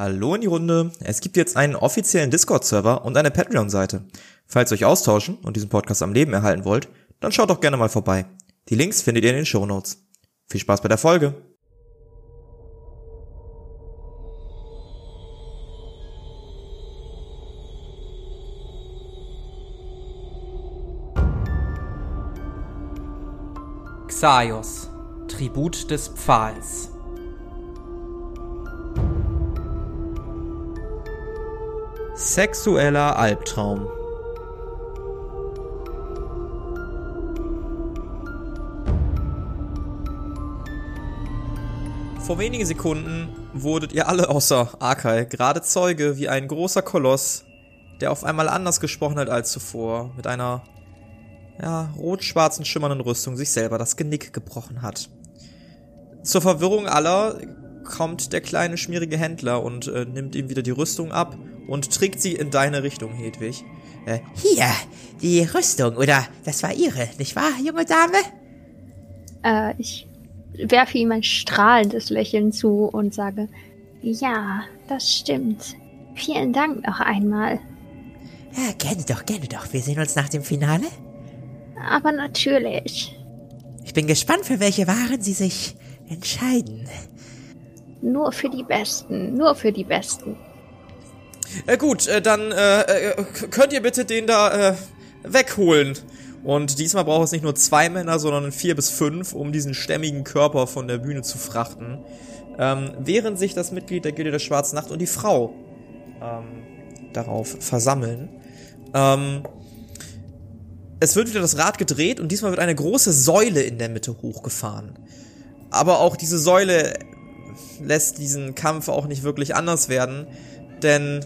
Hallo in die Runde. Es gibt jetzt einen offiziellen Discord-Server und eine Patreon-Seite. Falls ihr euch austauschen und diesen Podcast am Leben erhalten wollt, dann schaut doch gerne mal vorbei. Die Links findet ihr in den Show Notes. Viel Spaß bei der Folge. Xaios, Tribut des Pfahls. Sexueller Albtraum. Vor wenigen Sekunden wurdet ihr alle außer Arkai gerade Zeuge, wie ein großer Koloss, der auf einmal anders gesprochen hat als zuvor, mit einer ja, rot-schwarzen schimmernden Rüstung sich selber das Genick gebrochen hat. Zur Verwirrung aller kommt der kleine schmierige Händler und äh, nimmt ihm wieder die Rüstung ab und trägt sie in deine Richtung, Hedwig. Äh, hier, die Rüstung, oder das war ihre, nicht wahr, junge Dame? Äh, ich werfe ihm ein strahlendes Lächeln zu und sage, ja, das stimmt. Vielen Dank noch einmal. Ja, gerne doch, gerne doch. Wir sehen uns nach dem Finale. Aber natürlich. Ich bin gespannt, für welche Waren Sie sich entscheiden. Nur für die Besten, nur für die Besten. Äh, gut, äh, dann äh, äh, könnt ihr bitte den da äh, wegholen. Und diesmal braucht es nicht nur zwei Männer, sondern vier bis fünf, um diesen stämmigen Körper von der Bühne zu frachten. Ähm, während sich das Mitglied der Gilde der Schwarzen Nacht und die Frau ähm, darauf versammeln. Ähm, es wird wieder das Rad gedreht und diesmal wird eine große Säule in der Mitte hochgefahren. Aber auch diese Säule lässt diesen Kampf auch nicht wirklich anders werden, denn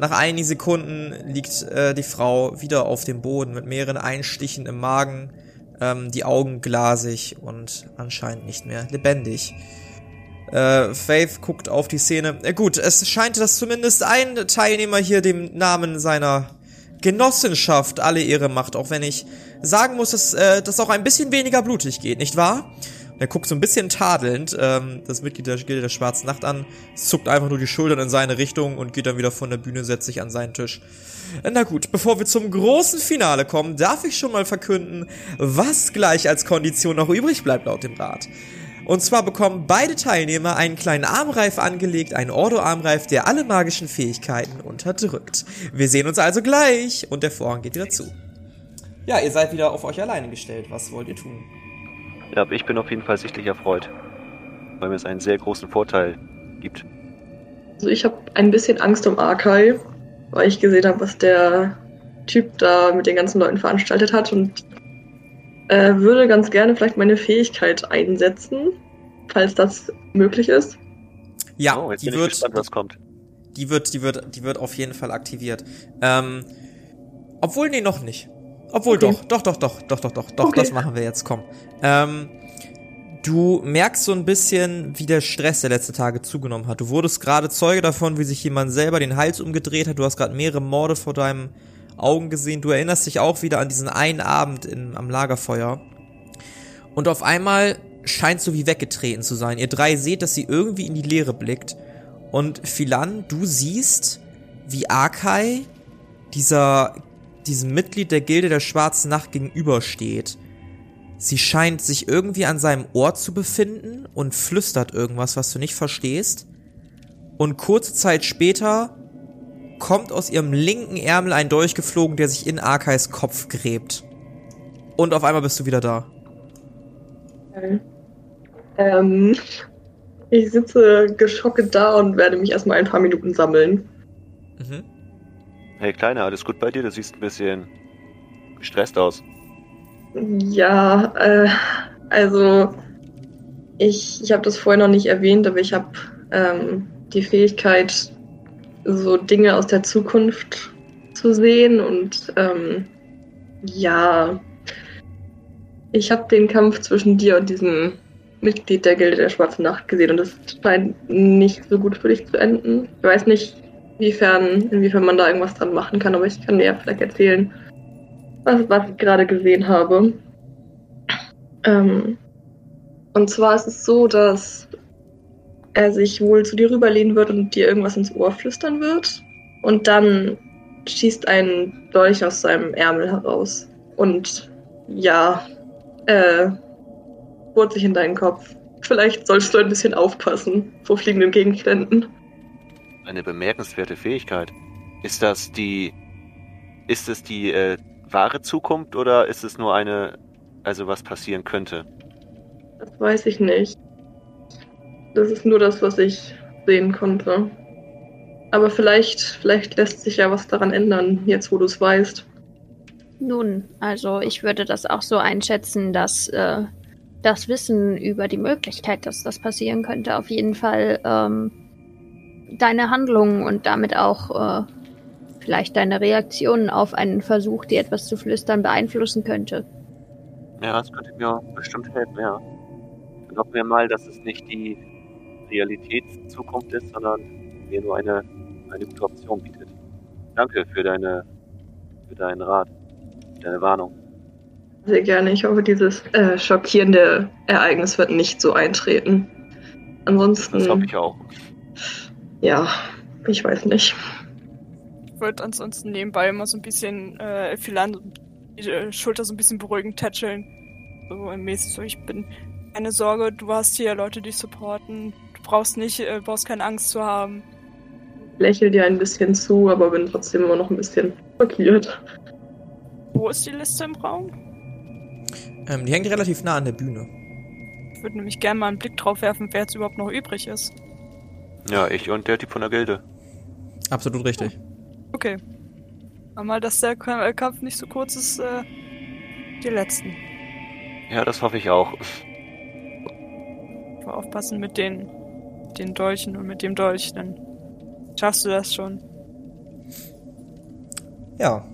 nach einigen Sekunden liegt äh, die Frau wieder auf dem Boden mit mehreren Einstichen im Magen, ähm, die Augen glasig und anscheinend nicht mehr lebendig. Äh, Faith guckt auf die Szene. Äh, gut, es scheint, dass zumindest ein Teilnehmer hier dem Namen seiner Genossenschaft alle Ehre macht, auch wenn ich sagen muss, dass äh, das auch ein bisschen weniger blutig geht, nicht wahr? Er guckt so ein bisschen tadelnd ähm, das Mitglied der Gilde der Schwarzen Nacht an, zuckt einfach nur die Schultern in seine Richtung und geht dann wieder von der Bühne, setzt sich an seinen Tisch. Na gut, bevor wir zum großen Finale kommen, darf ich schon mal verkünden, was gleich als Kondition noch übrig bleibt laut dem Rat. Und zwar bekommen beide Teilnehmer einen kleinen Armreif angelegt, einen Ordo-Armreif, der alle magischen Fähigkeiten unterdrückt. Wir sehen uns also gleich und der Vorhang geht wieder zu. Ja, ihr seid wieder auf euch alleine gestellt. Was wollt ihr tun? Ja, aber ich bin auf jeden Fall sichtlich erfreut, weil mir es einen sehr großen Vorteil gibt. Also ich habe ein bisschen Angst um Arkai, weil ich gesehen habe, was der Typ da mit den ganzen Leuten veranstaltet hat und äh, würde ganz gerne vielleicht meine Fähigkeit einsetzen, falls das möglich ist. Ja, oh, jetzt die bin ich wird, gespannt, was kommt. die wird, die wird, die wird auf jeden Fall aktiviert. Ähm, obwohl, nee, noch nicht. Obwohl okay. doch, doch, doch, doch, doch, doch, doch, okay. das machen wir jetzt, komm. Ähm, du merkst so ein bisschen, wie der Stress der letzten Tage zugenommen hat. Du wurdest gerade Zeuge davon, wie sich jemand selber den Hals umgedreht hat. Du hast gerade mehrere Morde vor deinen Augen gesehen. Du erinnerst dich auch wieder an diesen einen Abend in, am Lagerfeuer. Und auf einmal scheint so wie weggetreten zu sein. Ihr drei seht, dass sie irgendwie in die Leere blickt. Und Philan, du siehst, wie Arkai, dieser diesem Mitglied der Gilde der Schwarzen Nacht gegenübersteht. Sie scheint sich irgendwie an seinem Ohr zu befinden und flüstert irgendwas, was du nicht verstehst. Und kurze Zeit später kommt aus ihrem linken Ärmel ein Dolch geflogen, der sich in Arkais Kopf gräbt. Und auf einmal bist du wieder da. Ähm, ich sitze geschockt da und werde mich erstmal ein paar Minuten sammeln. Mhm. Hey Kleiner, alles gut bei dir? Du siehst ein bisschen gestresst aus. Ja, äh, also ich, ich habe das vorher noch nicht erwähnt, aber ich habe ähm, die Fähigkeit, so Dinge aus der Zukunft zu sehen und ähm, ja, ich habe den Kampf zwischen dir und diesem Mitglied der Gilde der Schwarzen Nacht gesehen und das scheint nicht so gut für dich zu enden. Ich weiß nicht, inwiefern, inwiefern man da irgendwas dran machen kann, aber ich kann dir ja vielleicht erzählen, was, was ich gerade gesehen habe. Ähm, und zwar ist es so, dass er sich wohl zu dir rüberlehnen wird und dir irgendwas ins Ohr flüstern wird. Und dann schießt ein Dolch aus seinem Ärmel heraus. Und ja, äh, bohrt sich in deinen Kopf. Vielleicht sollst du ein bisschen aufpassen vor fliegenden Gegenständen. Eine bemerkenswerte Fähigkeit. Ist das die. Ist es die äh, wahre Zukunft oder ist es nur eine. Also was passieren könnte? Das weiß ich nicht. Das ist nur das, was ich sehen konnte. Aber vielleicht, vielleicht lässt sich ja was daran ändern, jetzt wo du es weißt. Nun, also ich würde das auch so einschätzen, dass äh, das Wissen über die Möglichkeit, dass das passieren könnte, auf jeden Fall ähm, deine Handlungen und damit auch äh, vielleicht deine Reaktionen auf einen Versuch, dir etwas zu flüstern, beeinflussen könnte. Ja, das könnte mir bestimmt helfen, ja. Dann hoffen wir mal, dass es nicht die Realitätszukunft ist, sondern mir nur eine, eine gute Option bietet. Danke für deine für deinen Rat, deine Warnung. Sehr gerne. Ich hoffe, dieses äh, schockierende Ereignis wird nicht so eintreten. Ansonsten. Das hoffe ich auch. Ja, ich weiß nicht. Ich würde ansonsten nebenbei immer so ein bisschen äh, Philan die äh, Schulter so ein bisschen beruhigend tätscheln. So mäßig so, ich bin keine Sorge, du hast hier Leute, die supporten. Du brauchst nicht, äh, brauchst keine Angst zu haben. Lächel dir ein bisschen zu, aber bin trotzdem immer noch ein bisschen schockiert. Wo ist die Liste im Raum? Ähm, die hängt relativ nah an der Bühne. Ich würde nämlich gerne mal einen Blick drauf werfen, wer jetzt überhaupt noch übrig ist. Ja, ich und der Typ von der Gilde. Absolut richtig. Okay. Aber mal, dass der äh, Kampf nicht so kurz ist, äh, die letzten. Ja, das hoffe ich auch. Aber aufpassen mit den, den Dolchen und mit dem Dolch, dann schaffst du das schon. Ja,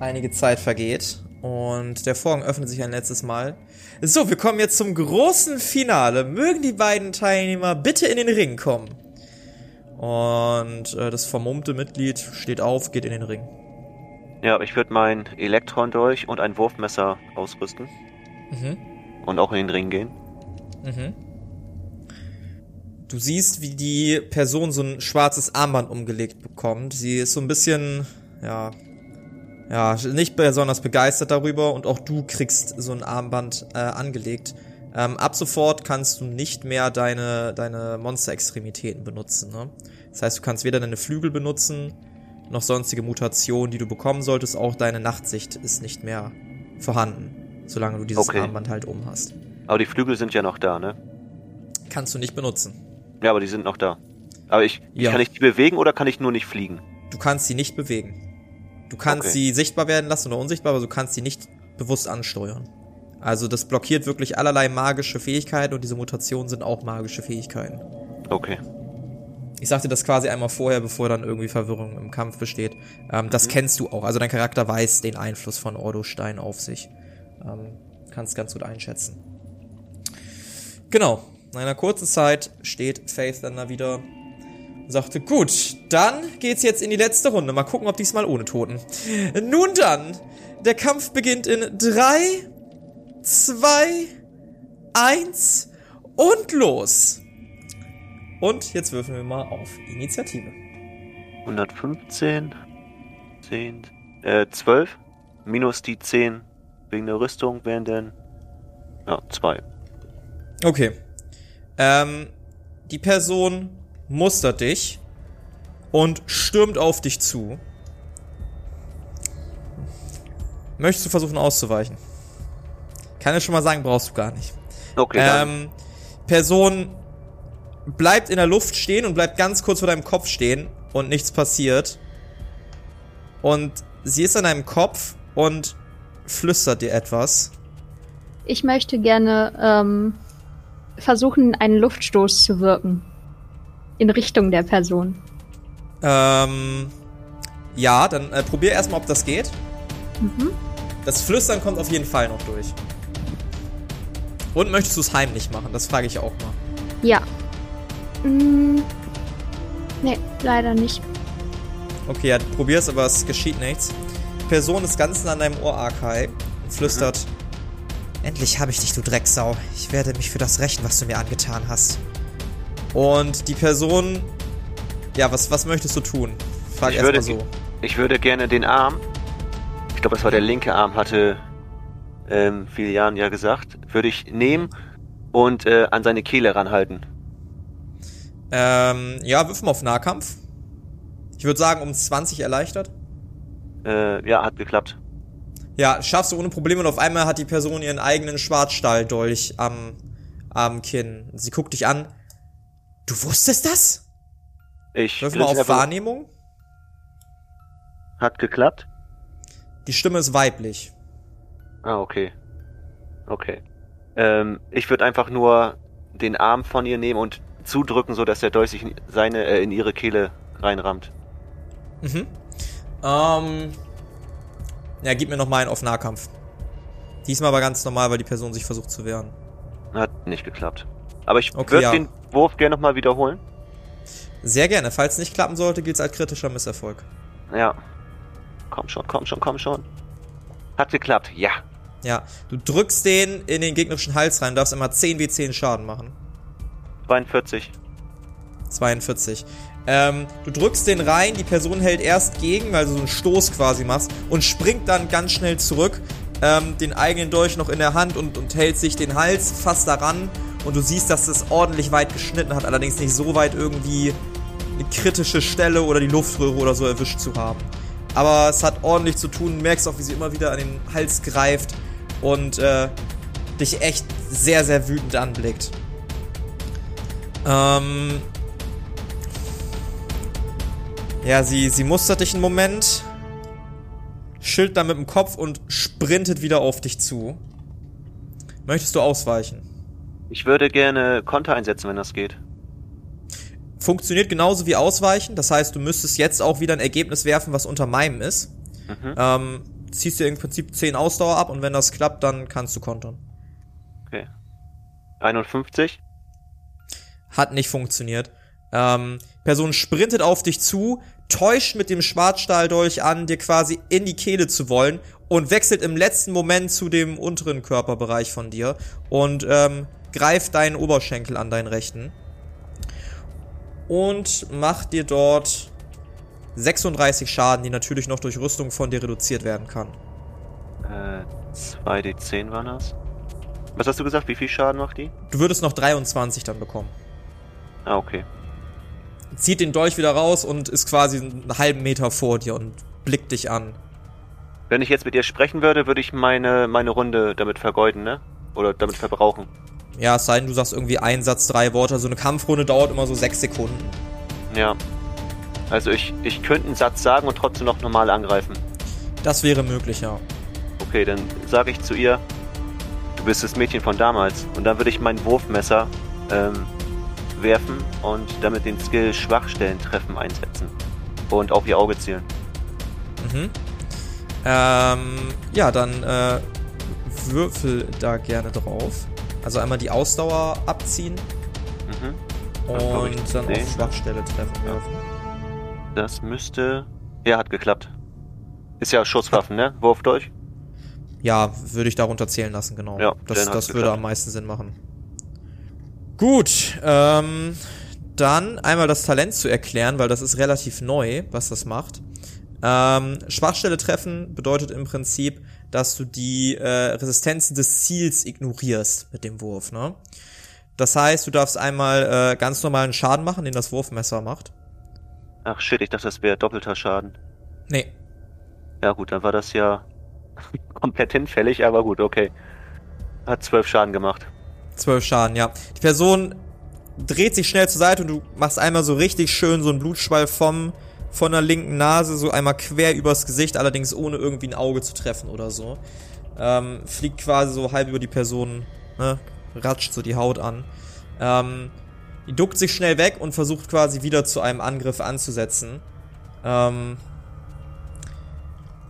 einige Zeit vergeht und der Vorhang öffnet sich ein letztes Mal. So, wir kommen jetzt zum großen Finale. Mögen die beiden Teilnehmer bitte in den Ring kommen. Und äh, das vermummte Mitglied steht auf, geht in den Ring. Ja, ich würde mein Elektron durch und ein Wurfmesser ausrüsten Mhm. und auch in den Ring gehen. Mhm. Du siehst, wie die Person so ein schwarzes Armband umgelegt bekommt. Sie ist so ein bisschen, ja, ja, nicht besonders begeistert darüber und auch du kriegst so ein Armband äh, angelegt. Ähm, ab sofort kannst du nicht mehr deine, deine Monster-Extremitäten benutzen. Ne? Das heißt, du kannst weder deine Flügel benutzen, noch sonstige Mutationen, die du bekommen solltest. Auch deine Nachtsicht ist nicht mehr vorhanden, solange du dieses Okay. Armband halt um hast. Aber die Flügel sind ja noch da, ne? Kannst du nicht benutzen. Ja, aber die sind noch da. Aber ich, Ja. kann ich die bewegen oder kann ich nur nicht fliegen? Du kannst sie nicht bewegen. Du kannst Okay. sie sichtbar werden lassen oder unsichtbar, aber du kannst sie nicht bewusst ansteuern. Also das blockiert wirklich allerlei magische Fähigkeiten und diese Mutationen sind auch magische Fähigkeiten. Okay. Ich sagte das quasi einmal vorher, bevor dann irgendwie Verwirrung im Kampf besteht. Ähm, Das kennst du auch. Also dein Charakter weiß den Einfluss von Ordo Stein auf sich. Ähm, kannst ganz gut einschätzen. Genau. In einer kurzen Zeit steht Faith dann da wieder und sagte, gut, dann geht's jetzt in die letzte Runde. Mal gucken, ob diesmal ohne Toten. Nun dann, der Kampf beginnt in drei, zwei, eins und los. Und jetzt würfeln wir mal auf Initiative. 115, 10, äh, 12, minus die 10 wegen der Rüstung wären dann, ja, 2. Okay. Ähm, die Person mustert dich und stürmt auf dich zu. Möchtest du versuchen auszuweichen? Kann ich schon mal sagen, brauchst du gar nicht. Okay, Ähm, Person bleibt in der Luft stehen und bleibt ganz kurz vor deinem Kopf stehen und nichts passiert. Und sie ist an deinem Kopf und flüstert dir etwas. Ich möchte gerne ähm, versuchen, einen Luftstoß zu wirken. In Richtung der Person. Ähm, ja, dann äh, probier erstmal, ob das geht. Mhm. Das Flüstern kommt auf jeden Fall noch durch. Und möchtest du es heimlich machen? Das frage ich auch mal. Ja. Mm, nee, leider nicht. Okay, ja, du probierst, aber es geschieht nichts. Die Person ist ganz nah an deinem Ohr, Arkai, und flüstert. Endlich habe ich dich, du Drecksau. Ich werde mich für das rächen, was du mir angetan hast. Und die Person. Ja, was, was möchtest du tun? Frag Ich erst mal würde- so. Ich würde gerne den Arm, ich glaube, das war der linke Arm, hatte ähm, Filian ja gesagt, würde ich nehmen und äh, an seine Kehle ranhalten. Ähm, ja, wirf mal auf Nahkampf. Ich würde sagen, um 20 erleichtert. Äh, ja, hat geklappt. Ja, schaffst du ohne Probleme und auf einmal hat die Person ihren eigenen Schwarzstahldolch am, am Kinn. Sie guckt dich an. Du wusstest das? Ich Wirf mal auf Wahrnehmung. Hat geklappt? Die Stimme ist weiblich. Ah, okay. Okay. Ähm, ich würde einfach nur den Arm von ihr nehmen und zudrücken, so dass der Dolch sich in, seine, äh, in ihre Kehle reinrammt. Mhm. Ähm. Ja, gib mir noch mal einen auf Nahkampf. Diesmal aber ganz normal, weil die Person sich versucht zu wehren. Hat nicht geklappt. Aber ich Okay, würde ja. den Wurf gerne nochmal wiederholen. Sehr gerne. Falls es nicht klappen sollte, gilt es als kritischer Misserfolg. Ja. Komm schon, komm schon, komm schon. Hat geklappt, ja. Ja, du drückst den in den gegnerischen Hals rein, darfst immer 10 w 10 Schaden machen. 42. 42. Ähm, du drückst den rein, die Person hält erst gegen, weil du so einen Stoß quasi machst und springt dann ganz schnell zurück, ähm, den eigenen Dolch noch in der Hand und, und hält sich den Hals fast daran und du siehst, dass es ordentlich weit geschnitten hat, allerdings nicht so weit irgendwie eine kritische Stelle oder die Luftröhre oder so erwischt zu haben. Aber es hat ordentlich zu tun, du merkst auch, wie sie immer wieder an den Hals greift und äh, dich echt sehr, sehr wütend anblickt. Ähm, ja, sie, sie mustert dich einen Moment, schilt dann mit dem Kopf und sprintet wieder auf dich zu. Möchtest du ausweichen? Ich würde gerne Konter einsetzen, wenn das geht. Funktioniert genauso wie ausweichen, das heißt, du müsstest jetzt auch wieder ein Ergebnis werfen, was unter meinem ist. Mhm. Ähm, ziehst dir im Prinzip 10 Ausdauer ab und wenn das klappt, dann kannst du kontern. Okay. 51. Hat nicht funktioniert. Ähm, Person sprintet auf dich zu, täuscht mit dem Schwarzstahldolch an, dir quasi in die Kehle zu wollen und wechselt im letzten Moment zu dem unteren Körperbereich von dir und ähm, greift deinen Oberschenkel an, deinen rechten. Und macht dir dort 36 Schaden, die natürlich noch durch Rüstung von dir reduziert werden kann. Äh, 2d10 waren das. Was hast du gesagt? Wie viel Schaden macht die? Du würdest noch 23 dann bekommen. Ah, okay. Zieht den Dolch wieder raus und ist quasi einen halben Meter vor dir und blickt dich an. Wenn ich jetzt mit ihr sprechen würde, würde ich meine, meine Runde damit vergeuden, ne? Oder damit verbrauchen. Ja, es sei denn, du sagst irgendwie ein Satz, drei Worte. So eine Kampfrunde dauert immer so sechs Sekunden. Ja. Also ich, ich könnte einen Satz sagen und trotzdem noch normal angreifen. Das wäre möglich, ja. Okay, dann sage ich zu ihr, du bist das Mädchen von damals. Und dann würde ich mein Wurfmesser ähm, werfen und damit den Skill Schwachstellen treffen einsetzen. Und auf ihr Auge zielen. Mhm. Ähm, ja, dann äh, würfel da gerne drauf. Also einmal die Ausdauer abziehen Mhm. Dann und dann auf Schwachstelle treffen Ja. Das müsste. Ja, hat geklappt. Ist ja Schusswaffen, ne? Wurf durch. Ja, würde ich darunter zählen lassen, genau. Ja, das das würde geklappt. am meisten Sinn machen. Gut, ähm, dann einmal das Talent zu erklären, weil das ist relativ neu, was das macht. Ähm, Schwachstelle treffen bedeutet im Prinzip, dass du die äh, Resistenzen des Ziels ignorierst mit dem Wurf, ne? Das heißt, du darfst einmal äh, ganz normalen Schaden machen, den das Wurfmesser macht. Ach shit, ich dachte, das wäre doppelter Schaden. Nee, Ja gut, dann war das ja komplett hinfällig, aber gut, okay. Hat zwölf Schaden gemacht. Zwölf Schaden, ja. Die Person dreht sich schnell zur Seite und du machst einmal so richtig schön so einen Blutschwall vom, von der linken Nase so einmal quer übers Gesicht, allerdings ohne irgendwie ein Auge zu treffen oder so. Ähm, fliegt quasi so halb über die Person, ne, ratscht so die Haut an. Ähm, die duckt sich schnell weg und versucht quasi wieder zu einem Angriff anzusetzen. Ähm,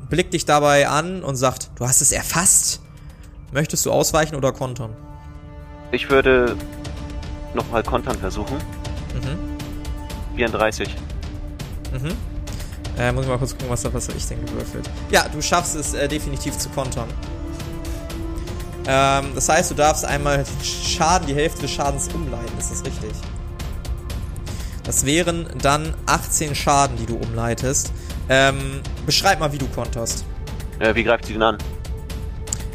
blickt dich dabei an und sagt, du hast es erfasst. Möchtest du ausweichen oder kontern? Ich würde nochmal kontern versuchen. Mhm. 34. Mhm. Äh, muss ich mal kurz gucken, was da was ich denn gewürfelt. Ja, du schaffst es äh, definitiv zu kontern. Ähm, das heißt, du darfst einmal den Schaden, die Hälfte des Schadens umleiten, ist das richtig? Das wären dann 18 Schaden, die du umleitest. Ähm, beschreib mal, wie du konterst. Äh, wie greift sie denn an?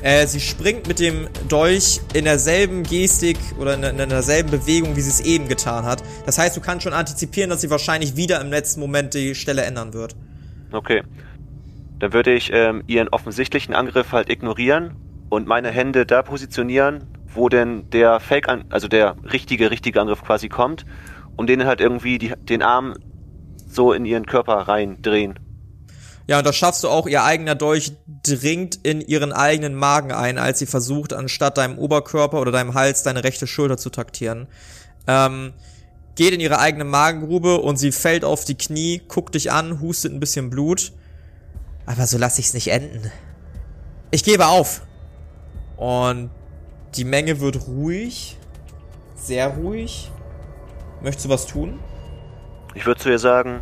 Äh, sie springt mit dem Dolch in derselben Gestik oder in, in derselben Bewegung, wie sie es eben getan hat. Das heißt, du kannst schon antizipieren, dass sie wahrscheinlich wieder im letzten Moment die Stelle ändern wird. Okay. Dann würde ich ähm, ihren offensichtlichen Angriff halt ignorieren und meine Hände da positionieren, wo denn der Fake, also der richtige, richtige Angriff quasi kommt und denen halt irgendwie die, den Arm so in ihren Körper reindrehen. Ja, und das schaffst du auch. Ihr eigener Dolch dringt in ihren eigenen Magen ein, als sie versucht, anstatt deinem Oberkörper oder deinem Hals deine rechte Schulter zu taktieren. Ähm, geht in ihre eigene Magengrube und sie fällt auf die Knie, guckt dich an, hustet ein bisschen Blut. Aber so lasse ich's nicht enden. Ich gebe auf. Und die Menge wird ruhig. Sehr ruhig. Möchtest du was tun? Ich würde zu ihr sagen,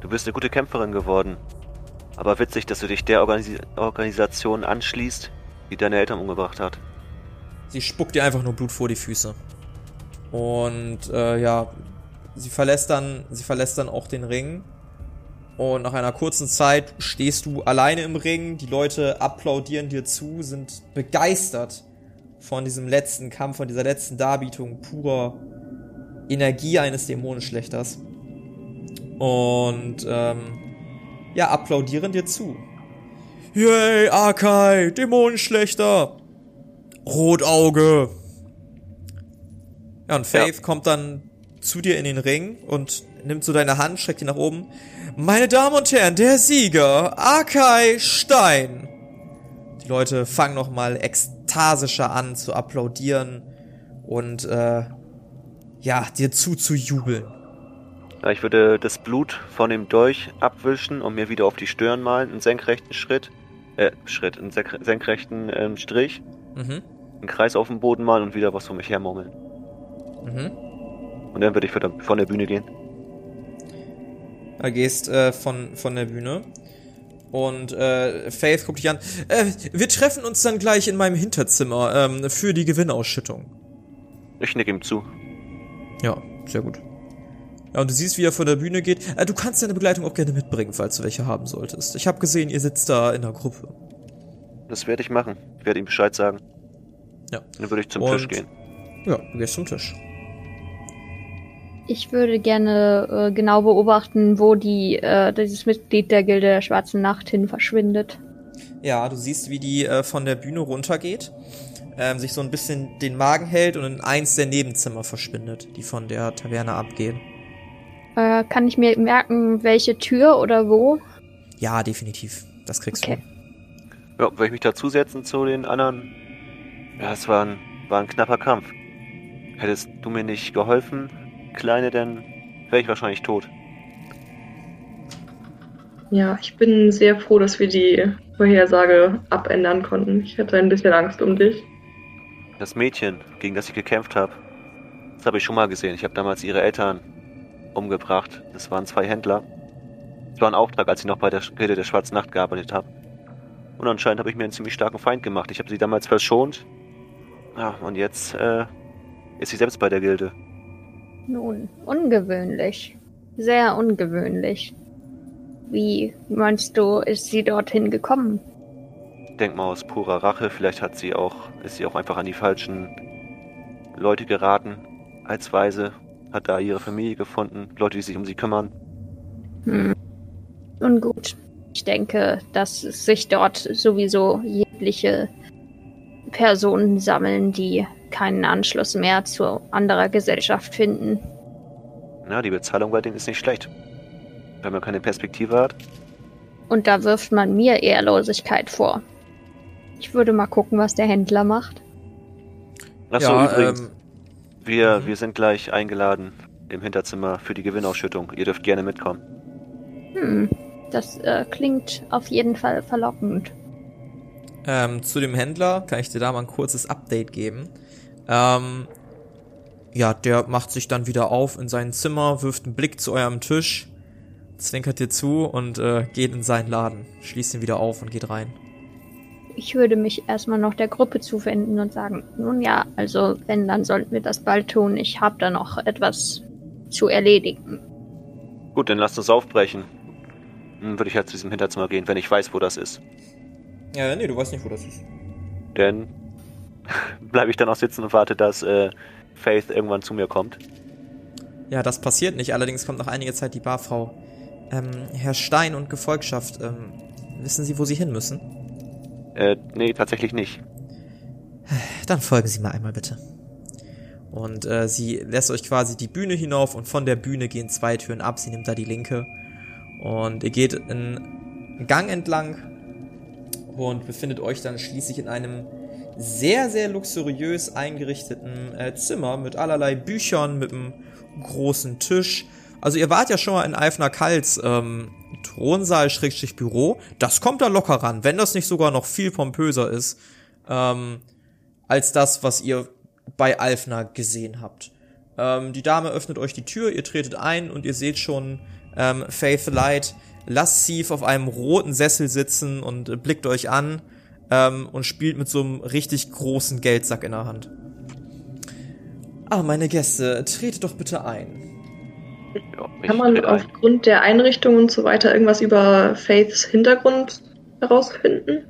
du bist eine gute Kämpferin geworden. Aber witzig, dass du dich der Organis Organisation anschließt, die deine Eltern umgebracht hat. Sie spuckt dir einfach nur Blut vor die Füße. Und äh, ja, sie verlässt dann, sie verlässt dann auch den Ring. Und nach einer kurzen Zeit stehst du alleine im Ring. Die Leute applaudieren dir zu, sind begeistert von diesem letzten Kampf, von dieser letzten Darbietung purer Energie eines Dämonenschlechters. Und ähm, ja, applaudieren dir zu. Yay, Akai, Dämonenschlechter. Rotauge. Ja, und Faith Ja. kommt dann zu dir in den Ring und nimmt so deine Hand, streckt die nach oben. Meine Damen und Herren, der Sieger, Akai Stein. Die Leute fangen nochmal ekstasischer an zu applaudieren und äh, ja, dir zuzujubeln. Ja, ich würde das Blut von dem Dolch abwischen und mir wieder auf die Stirn malen, einen senkrechten Schritt, äh, Schritt, einen senk- senkrechten ähm, Strich, Mhm. einen Kreis auf dem Boden malen und wieder was vor mich hermurmeln. Mhm. Und dann würde ich von der, von der Bühne gehen. Da gehst äh, von, von der Bühne. Und äh, Faith guckt dich an. Äh, wir treffen uns dann gleich in meinem Hinterzimmer ähm, für die Gewinnausschüttung. Ich nick ihm zu. Ja, sehr gut. Ja, und du siehst, wie er von der Bühne geht. Äh, du kannst deine Begleitung auch gerne mitbringen, falls du welche haben solltest. Ich habe gesehen, ihr sitzt da in der Gruppe. Das werde ich machen. Ich werde ihm Bescheid sagen. Ja. Dann würde ich zum Und- Tisch gehen. Ja, du gehst zum Tisch. Ich würde gerne äh, genau beobachten, wo die äh, dieses Mitglied der Gilde der Schwarzen Nacht hin verschwindet. Ja, du siehst, wie die äh, von der Bühne runtergeht, ähm, sich so ein bisschen den Magen hält und in eins der Nebenzimmer verschwindet, die von der Taverne abgehen. Äh, kann ich mir merken, welche Tür oder wo? Ja, definitiv. Das kriegst Okay. Ja, will ich mich dazusetzen zu den anderen? Ja, es war ein, war ein knapper Kampf. Hättest du mir nicht geholfen, Kleine, dann wäre ich wahrscheinlich tot. Ja, ich bin sehr froh, dass wir die Vorhersage abändern konnten. Ich hatte ein bisschen Angst um dich. Das Mädchen, gegen das ich gekämpft habe, das habe ich schon mal gesehen. Ich habe damals ihre Eltern umgebracht. Das waren zwei Händler. Das war ein Auftrag, als ich noch bei der Gilde der Schwarzen Nacht gearbeitet habe. Und anscheinend habe ich mir einen ziemlich starken Feind gemacht. Ich habe sie damals verschont. Ja, und jetzt äh, ist sie selbst bei der Gilde. Nun, ungewöhnlich. Sehr ungewöhnlich. Wie meinst du, ist sie dorthin gekommen? Denk mal aus purer Rache. Vielleicht hat sie auch, ist sie auch einfach an die falschen Leute geraten. Als Weise. Hat da ihre Familie gefunden. Leute, die sich um sie kümmern. Hm. Nun gut. Ich denke, dass sich dort sowieso jegliche Personen sammeln, die keinen Anschluss mehr zu anderer Gesellschaft finden. Na, die Bezahlung bei denen ist nicht schlecht. Wenn man keine Perspektive hat. Und da wirft man mir Ehrlosigkeit vor. Ich würde mal gucken, was der Händler macht. Achso, ja, übrigens. ähm, wir, mhm. wir sind gleich eingeladen im Hinterzimmer für die Gewinnausschüttung. Ihr dürft gerne mitkommen. Hm, das äh, klingt auf jeden Fall verlockend. Ähm, zu dem Händler kann ich dir da mal ein kurzes Update geben. Ähm, ja, der macht sich dann wieder auf in sein Zimmer, wirft einen Blick zu eurem Tisch, zwinkert dir zu und äh, geht in seinen Laden, schließt ihn wieder auf und geht rein. Ich würde mich erstmal noch der Gruppe zuwenden und sagen, nun ja, also wenn, dann sollten wir das bald tun. Ich habe da noch etwas zu erledigen. Gut, dann lasst uns aufbrechen. Dann würde ich halt zu diesem Hinterzimmer gehen, wenn ich weiß, wo das ist. Ja, nee, du weißt nicht, wo das ist. Denn bleibe ich dann auch sitzen und warte, dass äh, Faith irgendwann zu mir kommt. Ja, das passiert nicht. Allerdings kommt nach einiger Zeit die Barfrau. Ähm, Herr Stein und Gefolgschaft, ähm, wissen Sie, wo Sie hin müssen? Äh, nee, tatsächlich nicht. Dann folgen Sie mal einmal bitte. Und äh, sie lässt euch quasi die Bühne hinauf und von der Bühne gehen zwei Türen ab. Sie nimmt da die linke. Und ihr geht einen Gang entlang und befindet euch dann schließlich in einem sehr, sehr luxuriös eingerichteten äh, Zimmer mit allerlei Büchern, mit einem großen Tisch. Also ihr wart ja schon mal in Eifner Kals ähm, Thronsaal Schrägstrich Büro. Das kommt da locker ran, wenn das nicht sogar noch viel pompöser ist ähm, als das, was ihr bei Alfner gesehen habt. Ähm, die Dame öffnet euch die Tür, ihr tretet ein und ihr seht schon ähm, Faith Light lasziv auf einem roten Sessel sitzen und äh, blickt euch an ähm, und spielt mit so einem richtig großen Geldsack in der Hand. Ah, meine Gäste, tretet doch bitte ein. Ja, Kann man trete ein. aufgrund der Einrichtung und so weiter irgendwas über Faiths Hintergrund herausfinden?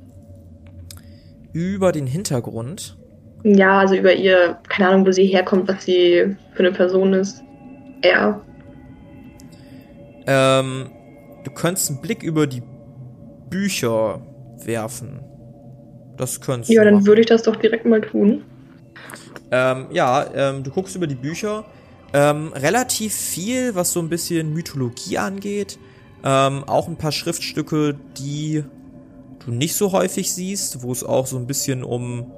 Über den Hintergrund. Ja, also über ihr, keine Ahnung, wo sie herkommt, was sie für eine Person ist. Er. Ähm, du könntest einen Blick über die Bücher werfen. Das könntest Ja, du dann machen. würde ich das doch direkt mal tun. Ähm, ja, ähm, du guckst über die Bücher. Ähm, relativ viel, was so ein bisschen Mythologie angeht. Ähm, auch ein paar Schriftstücke, die du nicht so häufig siehst, wo es auch so ein bisschen um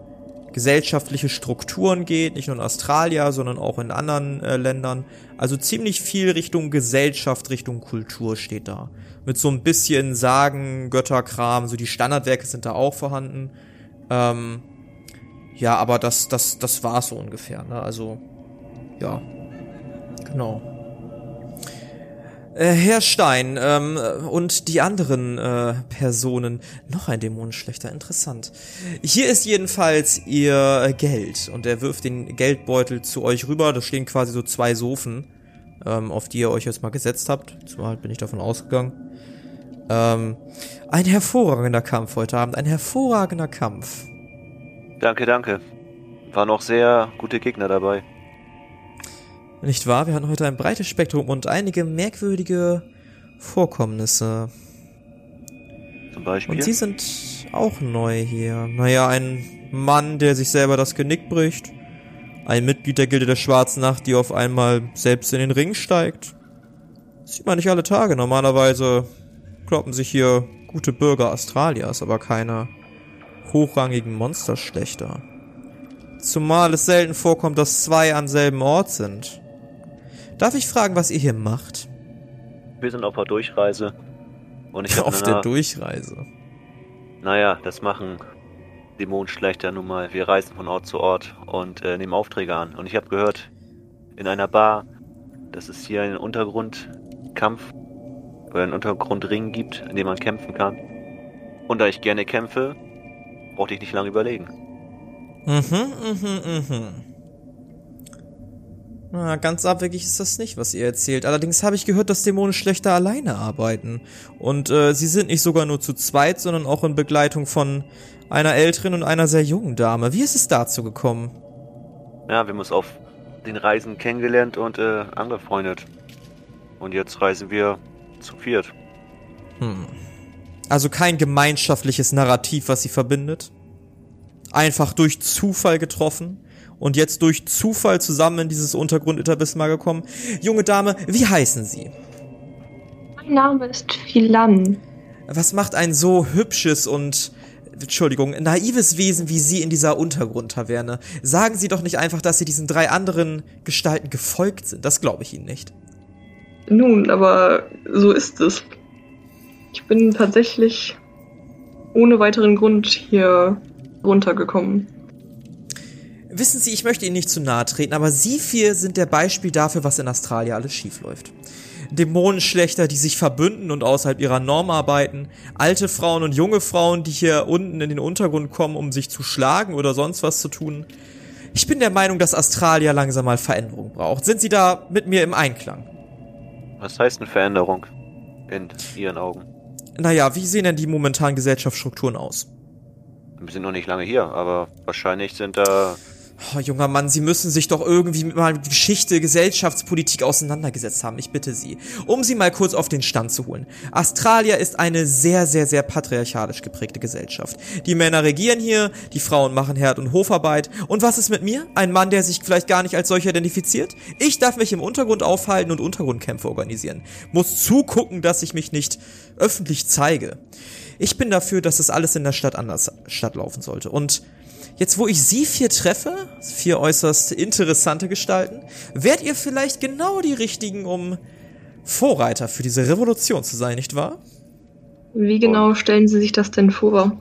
gesellschaftliche Strukturen geht, nicht nur in Australien, sondern auch in anderen äh, Ländern. Also ziemlich viel Richtung Gesellschaft, Richtung Kultur steht da. Mit so ein bisschen Sagen, Götterkram, so die Standardwerke sind da auch vorhanden. Ähm, ja, aber das, das, das war so ungefähr, ne? Also, ja. Genau. Äh, Herr Stein ähm, und die anderen äh, Personen, noch ein Dämonenschlechter, interessant. Hier ist jedenfalls ihr Geld und er wirft den Geldbeutel zu euch rüber. Da stehen quasi so zwei Sofen, ähm, auf die ihr euch jetzt mal gesetzt habt. Zumal bin ich davon ausgegangen. Ähm, ein hervorragender Kampf heute Abend, ein hervorragender Kampf. Danke, danke. Waren auch sehr gute Gegner dabei. Nicht wahr? Wir hatten heute ein breites Spektrum und einige merkwürdige Vorkommnisse. Zum Beispiel. Und Sie sind auch neu hier. Naja, ein Mann, der sich selber das Genick bricht. Ein Mitglied der Gilde der Schwarzen Nacht, die auf einmal selbst in den Ring steigt. Das sieht man nicht alle Tage. Normalerweise kloppen sich hier gute Bürger Australias, aber keine hochrangigen Monsterschlechter. Zumal es selten vorkommt, dass zwei am selben Ort sind. Darf ich fragen, was ihr hier macht? Wir sind auf der Durchreise. Und ich Auf der Durchreise. Naja, das machen Dämonenschlechter nun mal. Wir reisen von Ort zu Ort und äh, nehmen Aufträge an. Und ich habe gehört, in einer Bar, dass es hier einen Untergrundkampf oder einen Untergrundring gibt, in dem man kämpfen kann. Und da ich gerne kämpfe, brauchte ich nicht lange überlegen. Mhm, mhm, mhm. Na, ganz abwegig ist das nicht, was ihr erzählt. Allerdings habe ich gehört, dass Dämonenschlechter alleine arbeiten. Und äh, sie sind nicht sogar nur zu zweit, sondern auch in Begleitung von einer älteren und einer sehr jungen Dame. Wie ist es dazu gekommen? Ja, wir haben uns auf den Reisen kennengelernt und äh, angefreundet. Und jetzt reisen wir zu viert. Hm. Also kein gemeinschaftliches Narrativ, was sie verbindet? Einfach durch Zufall getroffen? Und jetzt durch Zufall zusammen in dieses Untergrundetablissement gekommen? Junge Dame, wie heißen Sie? Mein Name ist Philan. Was macht ein so hübsches und, Entschuldigung, naives Wesen wie Sie in dieser Untergrundtaverne? Sagen Sie doch nicht einfach, dass Sie diesen drei anderen Gestalten gefolgt sind. Das glaube ich Ihnen nicht. Nun, aber so ist es. Ich bin tatsächlich ohne weiteren Grund hier runtergekommen. Wissen Sie, ich möchte Ihnen nicht zu nahe treten, aber Sie vier sind der Beispiel dafür, was in Australien alles schiefläuft. Dämonenschlechter, die sich verbünden und außerhalb ihrer Norm arbeiten, alte Frauen und junge Frauen, die hier unten in den Untergrund kommen, um sich zu schlagen oder sonst was zu tun. Ich bin der Meinung, dass Australia langsam mal Veränderung braucht. Sind Sie da mit mir im Einklang? Was heißt eine Veränderung in Ihren Augen? Naja, wie sehen denn die momentanen Gesellschaftsstrukturen aus? Wir sind noch nicht lange hier, aber wahrscheinlich sind da. Oh, junger Mann, Sie müssen sich doch irgendwie mit mal Geschichte, Gesellschaftspolitik auseinandergesetzt haben, ich bitte Sie. Um Sie mal kurz auf den Stand zu holen. Australia ist eine sehr, sehr, sehr patriarchalisch geprägte Gesellschaft. Die Männer regieren hier, die Frauen machen Herd- und Hofarbeit. Und was ist mit mir? Ein Mann, der sich vielleicht gar nicht als solcher identifiziert? Ich darf mich im Untergrund aufhalten und Untergrundkämpfe organisieren. Muss zugucken, dass ich mich nicht öffentlich zeige. Ich bin dafür, dass das alles in der Stadt anders stattlaufen sollte. Und Jetzt, wo ich Sie vier treffe, vier äußerst interessante Gestalten, wärt ihr vielleicht genau die richtigen, um Vorreiter für diese Revolution zu sein, nicht wahr? Wie genau stellen Sie sich das denn vor?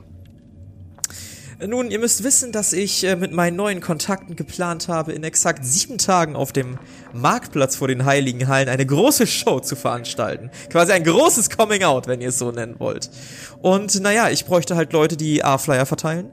Nun, ihr müsst wissen, dass ich äh, mit meinen neuen Kontakten geplant habe, in exakt sieben Tagen auf dem Marktplatz vor den Heiligen Hallen eine große Show zu veranstalten. Quasi ein großes Coming-out, wenn ihr es so nennen wollt. Und naja, ich bräuchte halt Leute, die A-Flyer verteilen,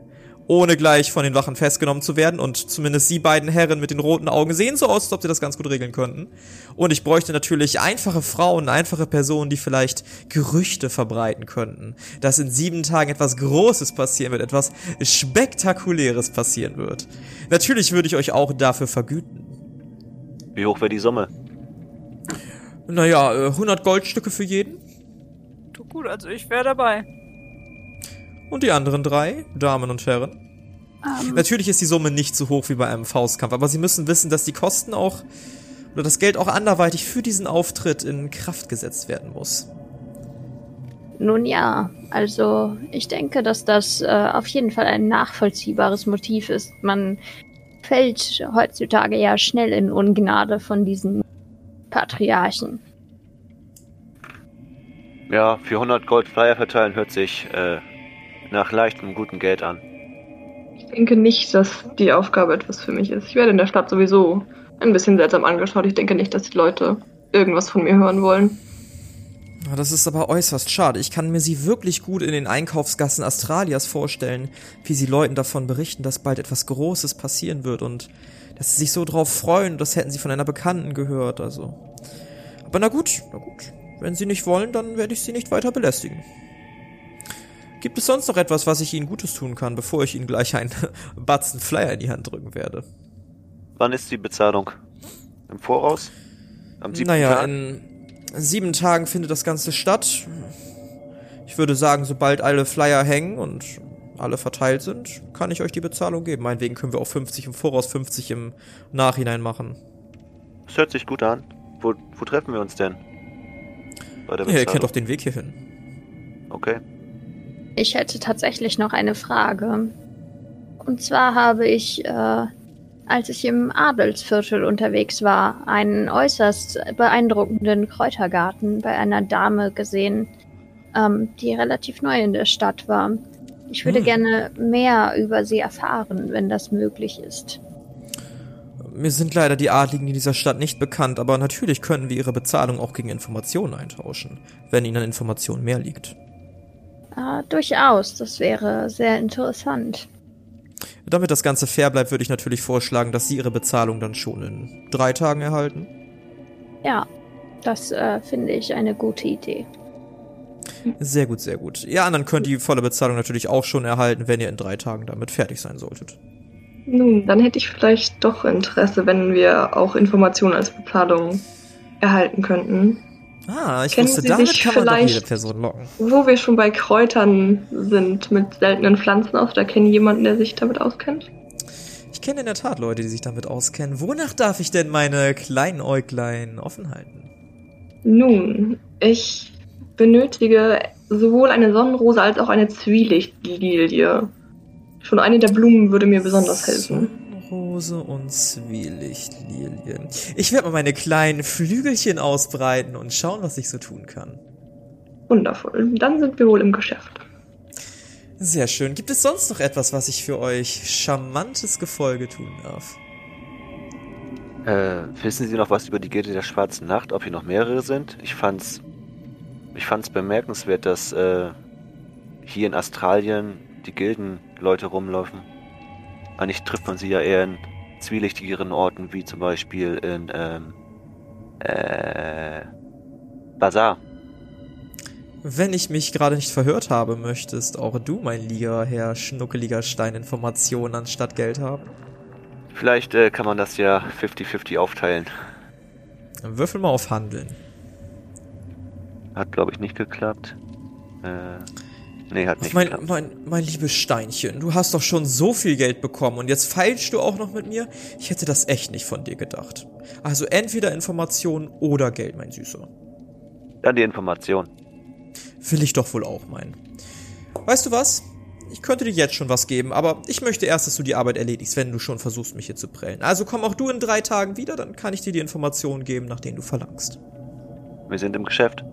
ohne gleich von den Wachen festgenommen zu werden. Und zumindest sie beiden Herren mit den roten Augen sehen so aus, als ob sie das ganz gut regeln könnten. Und ich bräuchte natürlich einfache Frauen, einfache Personen, die vielleicht Gerüchte verbreiten könnten, dass in sieben Tagen etwas Großes passieren wird, etwas Spektakuläres passieren wird. Natürlich würde ich euch auch dafür vergüten. Wie hoch wäre die Summe? Naja, äh, 100 Goldstücke für jeden. Du gut, also ich wäre dabei. Und die anderen drei, Damen und Herren. Ähm, Natürlich ist die Summe nicht so hoch wie bei einem Faustkampf, aber Sie müssen wissen, dass die Kosten auch oder das Geld auch anderweitig für diesen Auftritt in Kraft gesetzt werden muss. nun ja, also ich denke, dass das äh, auf jeden Fall ein nachvollziehbares Motiv ist. Man fällt heutzutage ja schnell in Ungnade von diesen Patriarchen. Ja, 400 Gold Flyer verteilen hört sich äh, nach leichtem, guten Geld an. Ich denke nicht, dass die Aufgabe etwas für mich ist. Ich werde in der Stadt sowieso ein bisschen seltsam angeschaut. Ich denke nicht, dass die Leute irgendwas von mir hören wollen. Ah, Das ist aber äußerst schade. Ich kann mir sie wirklich gut in den Einkaufsgassen Australias vorstellen, wie sie Leuten davon berichten, dass bald etwas Großes passieren wird und dass sie sich so drauf freuen, das hätten sie von einer Bekannten gehört, also. Aber na gut, na gut. Wenn sie nicht wollen, dann werde ich sie nicht weiter belästigen. Gibt es sonst noch etwas, was ich Ihnen Gutes tun kann, bevor ich Ihnen gleich einen Batzen Flyer in die Hand drücken werde? Wann ist die Bezahlung? Im Voraus? Am siebten Naja, Tag? in sieben Tagen findet das Ganze statt. Ich würde sagen, sobald alle Flyer hängen und alle verteilt sind, kann ich euch die Bezahlung geben. Meinetwegen können wir auch 50 im Voraus, 50 im Nachhinein machen. Das hört sich gut an. Wo, wo treffen wir uns denn? Bei der Ja, ihr kennt doch den Weg hierhin. Okay. Ich hätte tatsächlich noch eine Frage. Und zwar habe ich, äh, als ich im Adelsviertel unterwegs war, einen äußerst beeindruckenden Kräutergarten bei einer Dame gesehen, ähm, die relativ neu in der Stadt war. Ich würde Hm. gerne mehr über sie erfahren, wenn das möglich ist. Mir sind leider die Adligen in dieser Stadt nicht bekannt, aber natürlich können wir ihre Bezahlung auch gegen Informationen eintauschen, wenn ihnen an Informationen mehr liegt. Äh, durchaus, das wäre sehr interessant. Damit das Ganze fair bleibt, würde ich natürlich vorschlagen, dass Sie Ihre Bezahlung dann schon in drei Tagen erhalten. Ja, das äh, finde ich eine gute Idee. Sehr gut, sehr gut. Ihr anderen könnt die volle Bezahlung natürlich auch schon erhalten, wenn ihr in drei Tagen damit fertig sein solltet. Nun, dann hätte ich vielleicht doch Interesse, wenn wir auch Informationen als Bezahlung erhalten könnten. Ah, ich Kennen wusste, Sie damit sich kann man doch jede Person locken. Wo wir schon bei Kräutern sind mit seltenen Pflanzen aus, da kennen jemanden, der sich damit auskennt? Ich kenne in der Tat Leute, die sich damit auskennen. Wonach darf ich denn meine kleinen Äuglein offen halten? Nun, ich benötige sowohl eine Sonnenrose als auch eine Zwielichtlilie. Schon eine der Blumen würde mir besonders helfen. Rose und Zwielichtlilie. Ich werde mal meine kleinen Flügelchen ausbreiten und schauen, was ich so tun kann. Wundervoll. Dann sind wir wohl im Geschäft. Sehr schön. Gibt es sonst noch etwas, was ich für euch charmantes Gefolge tun darf? Äh, wissen Sie noch was über die Gilde der Schwarzen Nacht? Ob hier noch mehrere sind? Ich fand's, ich fand's bemerkenswert, dass äh, hier in Australien die Gildenleute rumlaufen. Eigentlich trifft man sie ja eher in zwielichtigeren Orten, wie zum Beispiel in ähm, äh, Bazar. Wenn ich mich gerade nicht verhört habe, möchtest auch du, mein lieber Herr Schnuckeliger Stein, Informationen anstatt Geld haben? Vielleicht äh, kann man das ja 50-50 aufteilen. Dann würfel mal auf Handeln. Hat, glaube ich, nicht geklappt. Äh, nee, hat nicht Mein, geklappt. mein, mein liebes Steinchen, du hast doch schon so viel Geld bekommen und jetzt feilst du auch noch mit mir? Ich hätte das echt nicht von dir gedacht. Also entweder Informationen oder Geld, mein Süßer. Dann die Information. Will ich doch wohl auch meinen. Weißt du was? Ich könnte dir jetzt schon was geben, aber ich möchte erst, dass du die Arbeit erledigst, wenn du schon versuchst, mich hier zu prellen. Also komm auch du in drei Tagen wieder, dann kann ich dir die Informationen geben, nach denen du verlangst. Wir sind im Geschäft.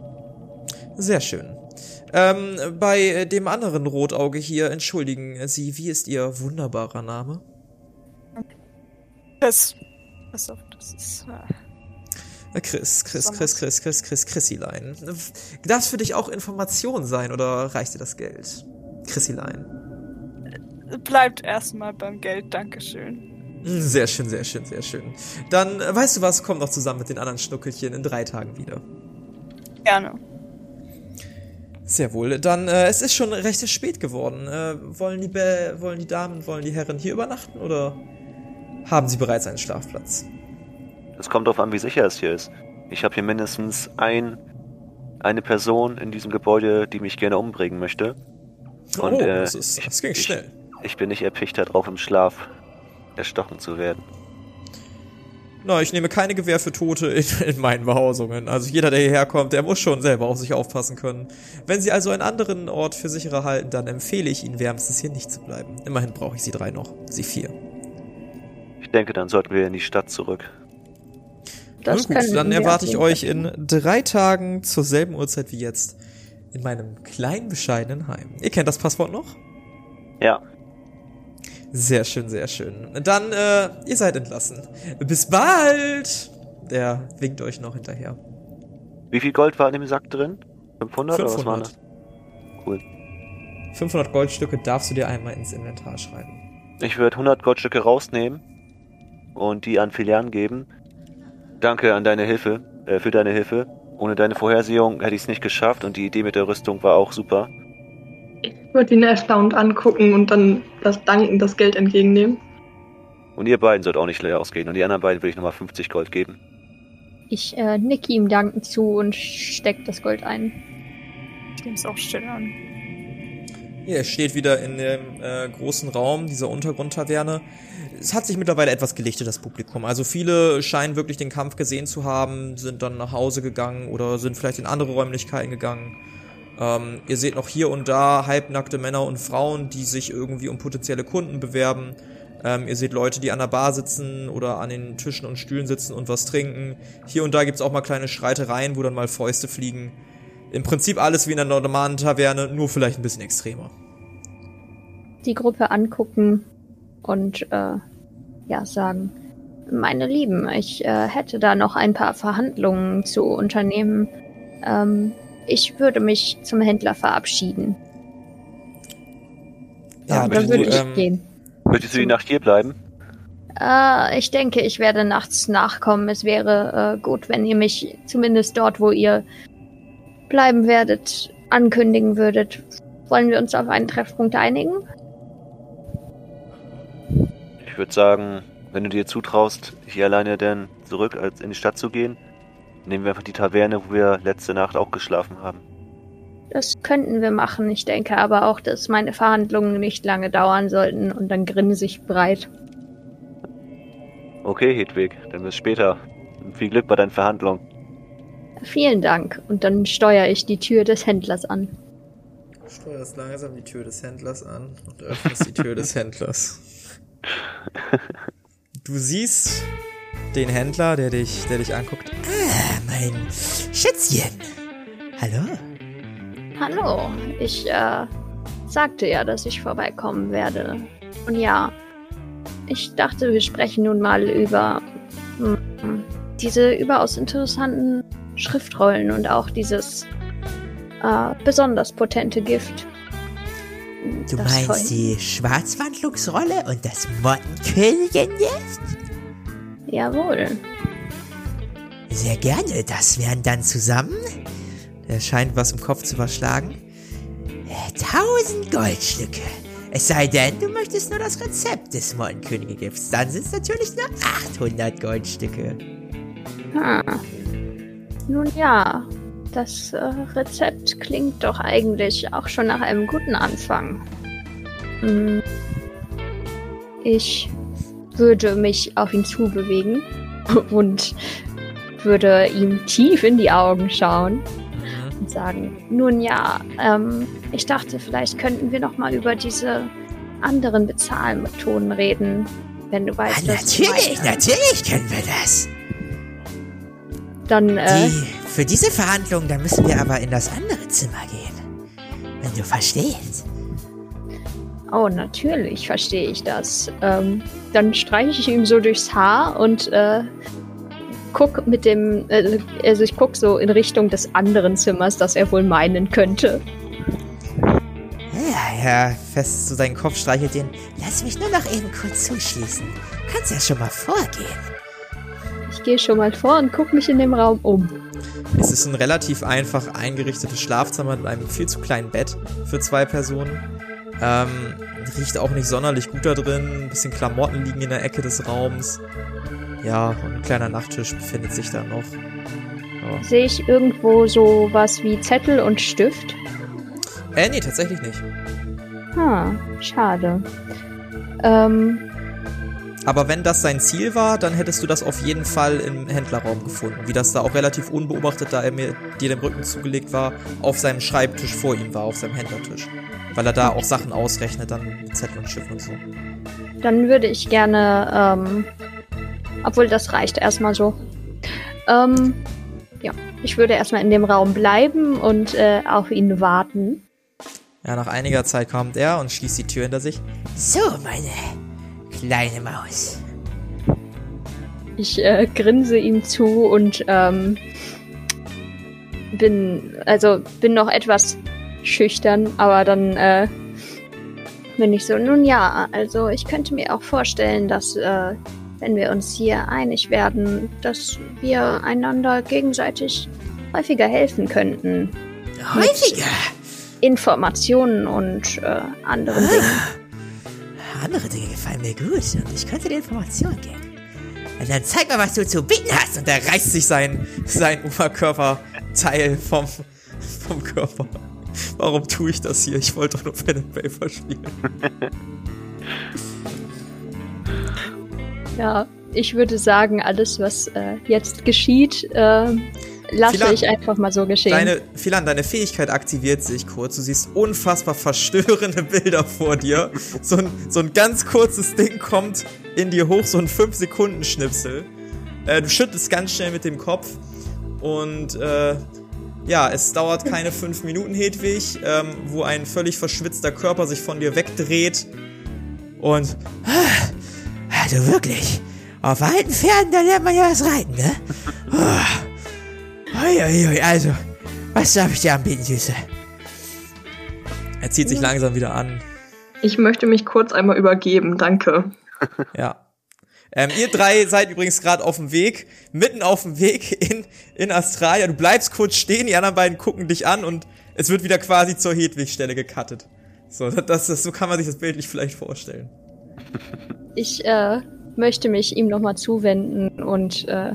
Sehr schön. Ähm, bei äh, dem anderen Rotauge hier, entschuldigen Sie, wie ist Ihr wunderbarer Name? Das. Pass auf, das ist. Äh, Äh, Chris, Chris, Chris, Chris, Chris, Chris, Chrissilein. Darf es für dich auch Information sein oder reicht dir das Geld? Chrissilein. bleibt erstmal beim Geld, Dankeschön. Hm, Sehr schön, sehr schön, sehr schön. Dann, äh, weißt du was, komm doch zusammen mit den anderen Schnuckelchen in drei Tagen wieder. Gerne. Sehr wohl. Dann, äh, es ist schon recht spät geworden. Äh, wollen, die Be wollen die Damen, wollen die Herren hier übernachten oder haben sie bereits einen Schlafplatz? Es kommt darauf an, wie sicher es hier ist. Ich habe hier mindestens ein, eine Person in diesem Gebäude, die mich gerne umbringen möchte. Und, oh, äh, das, ist, ich- das ging ich- schnell. Ich bin nicht erpicht darauf, im Schlaf erstochen zu werden. Na, ich nehme keine Gewähr für Tote in, in meinen Behausungen. Also jeder, der hierher kommt, der muss schon selber auf sich aufpassen können. Wenn Sie also einen anderen Ort für sicherer halten, dann empfehle ich Ihnen wärmstens hier nicht zu bleiben. Immerhin brauche ich Sie drei noch. Sie vier. Ich denke, dann sollten wir in die Stadt zurück. Das Nun gut, dann erwarte ich euch in drei Tagen zur selben Uhrzeit wie jetzt in meinem kleinen, bescheidenen Heim. Ihr kennt das Passwort noch? Ja, Sehr schön, sehr schön. Dann, äh, ihr seid entlassen. Bis bald! Der winkt euch noch hinterher. wie viel Gold war in dem Sack drin? 500, oder was 500. das? Cool. 500 Goldstücke darfst du dir einmal ins Inventar schreiben. Ich würde 100 Goldstücke rausnehmen und die an Filian geben. Danke an deine Hilfe, äh, für deine Hilfe. Ohne deine Vorhersehung hätte ich es nicht geschafft und die Idee mit der Rüstung war auch super. Ich würde ihn erstaunt angucken und dann das Danken, das Geld entgegennehmen. Und ihr beiden sollt auch nicht leer ausgehen. Und die anderen beiden würde ich nochmal 50 Gold geben. Ich äh, nicke ihm dankend zu und steck das Gold ein. Ich nehme es auch still an. Ihr steht wieder in dem äh, großen Raum dieser Untergrundtaverne. Es hat sich mittlerweile etwas gelichtet, das Publikum. Also viele scheinen wirklich den Kampf gesehen zu haben, sind dann nach Hause gegangen oder sind vielleicht in andere Räumlichkeiten gegangen. Ähm, ihr seht noch hier und da halbnackte Männer und Frauen, die sich irgendwie um potenzielle Kunden bewerben. Ähm, ihr seht Leute, die an der Bar sitzen oder an den Tischen und Stühlen sitzen und was trinken. Hier und da gibt's auch mal kleine Streitereien, wo dann mal Fäuste fliegen. Im Prinzip alles wie in einer normalen Taverne, nur vielleicht ein bisschen extremer. Die Gruppe angucken und äh, ja sagen, meine Lieben, ich äh, hätte da noch ein paar Verhandlungen zu unternehmen. Ähm, ich würde mich zum Händler verabschieden. Ja, dann du, würde ich ähm, gehen. Möchtest du die Nacht hier bleiben? Äh, ich denke, ich werde nachts nachkommen. Es wäre äh, gut, wenn ihr mich zumindest dort, wo ihr bleiben werdet, ankündigen würdet. Wollen wir uns auf einen Treffpunkt einigen? Ich würde sagen, wenn du dir zutraust, hier alleine dann zurück als in die Stadt zu gehen, nehmen wir einfach die Taverne, wo wir letzte Nacht auch geschlafen haben. Das könnten wir machen. Ich denke aber auch, dass meine Verhandlungen nicht lange dauern sollten. Und dann grinse ich breit. Okay, Hedwig, dann bis später. Und viel Glück bei deinen Verhandlungen. Vielen Dank. Und dann steuere ich die Tür des Händlers an. Steuerst langsam die Tür des Händlers an und öffnest die Tür des Händlers. Du siehst den Händler, der dich, der dich anguckt. Ah, mein Schätzchen. Hallo? Hallo, ich äh, sagte ja, dass ich vorbeikommen werde. Und ja, ich dachte, wir sprechen nun mal über hm, diese überaus interessanten Schriftrollen und auch dieses äh, besonders potente Gift. Du das meinst die Schwarzwandlungsrolle und das Mottenkönigin jetzt? Jawohl. Sehr gerne, das wären dann zusammen Er scheint was im Kopf zu überschlagen. äh, 1000 Goldstücke. Es sei denn, du möchtest nur das Rezept des Mottenkönigin-Gifts. Dann sind es natürlich nur 800 Goldstücke. Hm. Nun ja, das äh, Rezept klingt doch eigentlich auch schon nach einem guten Anfang. Hm. Ich würde mich auf ihn zubewegen und würde ihm tief in die Augen schauen und sagen, nun ja, ähm, ich dachte, vielleicht könnten wir noch mal über diese anderen Bezahlmethoden reden, wenn du weißt, was ich natürlich, natürlich können wir das. Dann, äh, Die, für diese Verhandlungen, dann müssen wir aber in das andere Zimmer gehen. Wenn du verstehst. Oh, natürlich verstehe ich das. Ähm, dann streiche ich ihm so durchs Haar und äh, guck mit dem, äh, also ich guck so in Richtung des anderen Zimmers, das er wohl meinen könnte. Ja, Ja, fest zu seinen Kopf streichelt den. lass mich nur noch eben kurz zuschließen. Kannst ja schon mal vorgehen. Ich gehe schon mal vor und guck mich in dem Raum um. Es ist ein relativ einfach eingerichtetes Schlafzimmer mit einem viel zu kleinen Bett für zwei Personen. Ähm, riecht auch nicht sonderlich gut da drin. Ein bisschen Klamotten liegen in der Ecke des Raums. Ja, und ein kleiner Nachttisch befindet sich da noch. Ja. Sehe ich irgendwo so was wie Zettel und Stift? Äh, nee, tatsächlich nicht. Hm, schade. Ähm, Aber wenn das sein Ziel war, dann hättest du das auf jeden Fall im Händlerraum gefunden. Wie das da auch relativ unbeobachtet, da er mir dir den Rücken zugelegt war, auf seinem Schreibtisch vor ihm war, auf seinem Händlertisch. Weil er da auch Sachen ausrechnet, dann Zettel und Schiff und so. dann würde ich gerne, ähm, obwohl das reicht erstmal so. Ähm, ja, ich würde erstmal in dem Raum bleiben und äh, auf ihn warten. Ja, nach einiger Zeit kommt er und schließt die Tür hinter sich. So, meine kleine Maus. Ich äh, grinse ihm zu und ähm, bin, also bin noch etwas schüchtern, aber dann äh, bin ich so, nun ja, also ich könnte mir auch vorstellen, dass äh, wenn wir uns hier einig werden, dass wir einander gegenseitig häufiger helfen könnten. Häufiger. Informationen und äh, anderen Dingen. Andere Dinge gefallen mir gut und ich könnte dir Informationen geben. Und dann zeig mal, was du zu bieten hast. Und er reißt sich sein, sein Oberkörperteil vom, vom Körper. Warum tue ich das hier? Ich wollte doch nur Pen and Paper spielen. Ja, ich würde sagen, alles, was äh, jetzt geschieht, äh, lasse Philan, ich einfach mal so geschehen. Deine, Philan, deine Fähigkeit aktiviert sich kurz. Du siehst unfassbar verstörende Bilder vor dir. So ein, so ein ganz kurzes Ding kommt in dir hoch, so ein 5-Sekunden-Schnipsel. Äh, du schüttelst ganz schnell mit dem Kopf. Und äh, ja, es dauert keine 5 Minuten, Hedwig, ähm, wo ein völlig verschwitzter Körper sich von dir wegdreht. Und Also wirklich. Auf alten Pferden, da lernt man ja was reiten, ne? Uiuiui, also, was darf ich dir anbieten, Süße? er zieht sich langsam wieder an. Ich möchte mich kurz einmal übergeben, danke. Ja. Ähm, ihr drei seid übrigens gerade auf dem Weg, mitten auf dem Weg in, in Australia. Du bleibst kurz stehen, die anderen beiden gucken dich an und es wird wieder quasi zur Hedwig-Stelle gecuttet. So, das, das, so kann man sich das bildlich vielleicht vorstellen. Ich äh, möchte mich ihm nochmal zuwenden und äh,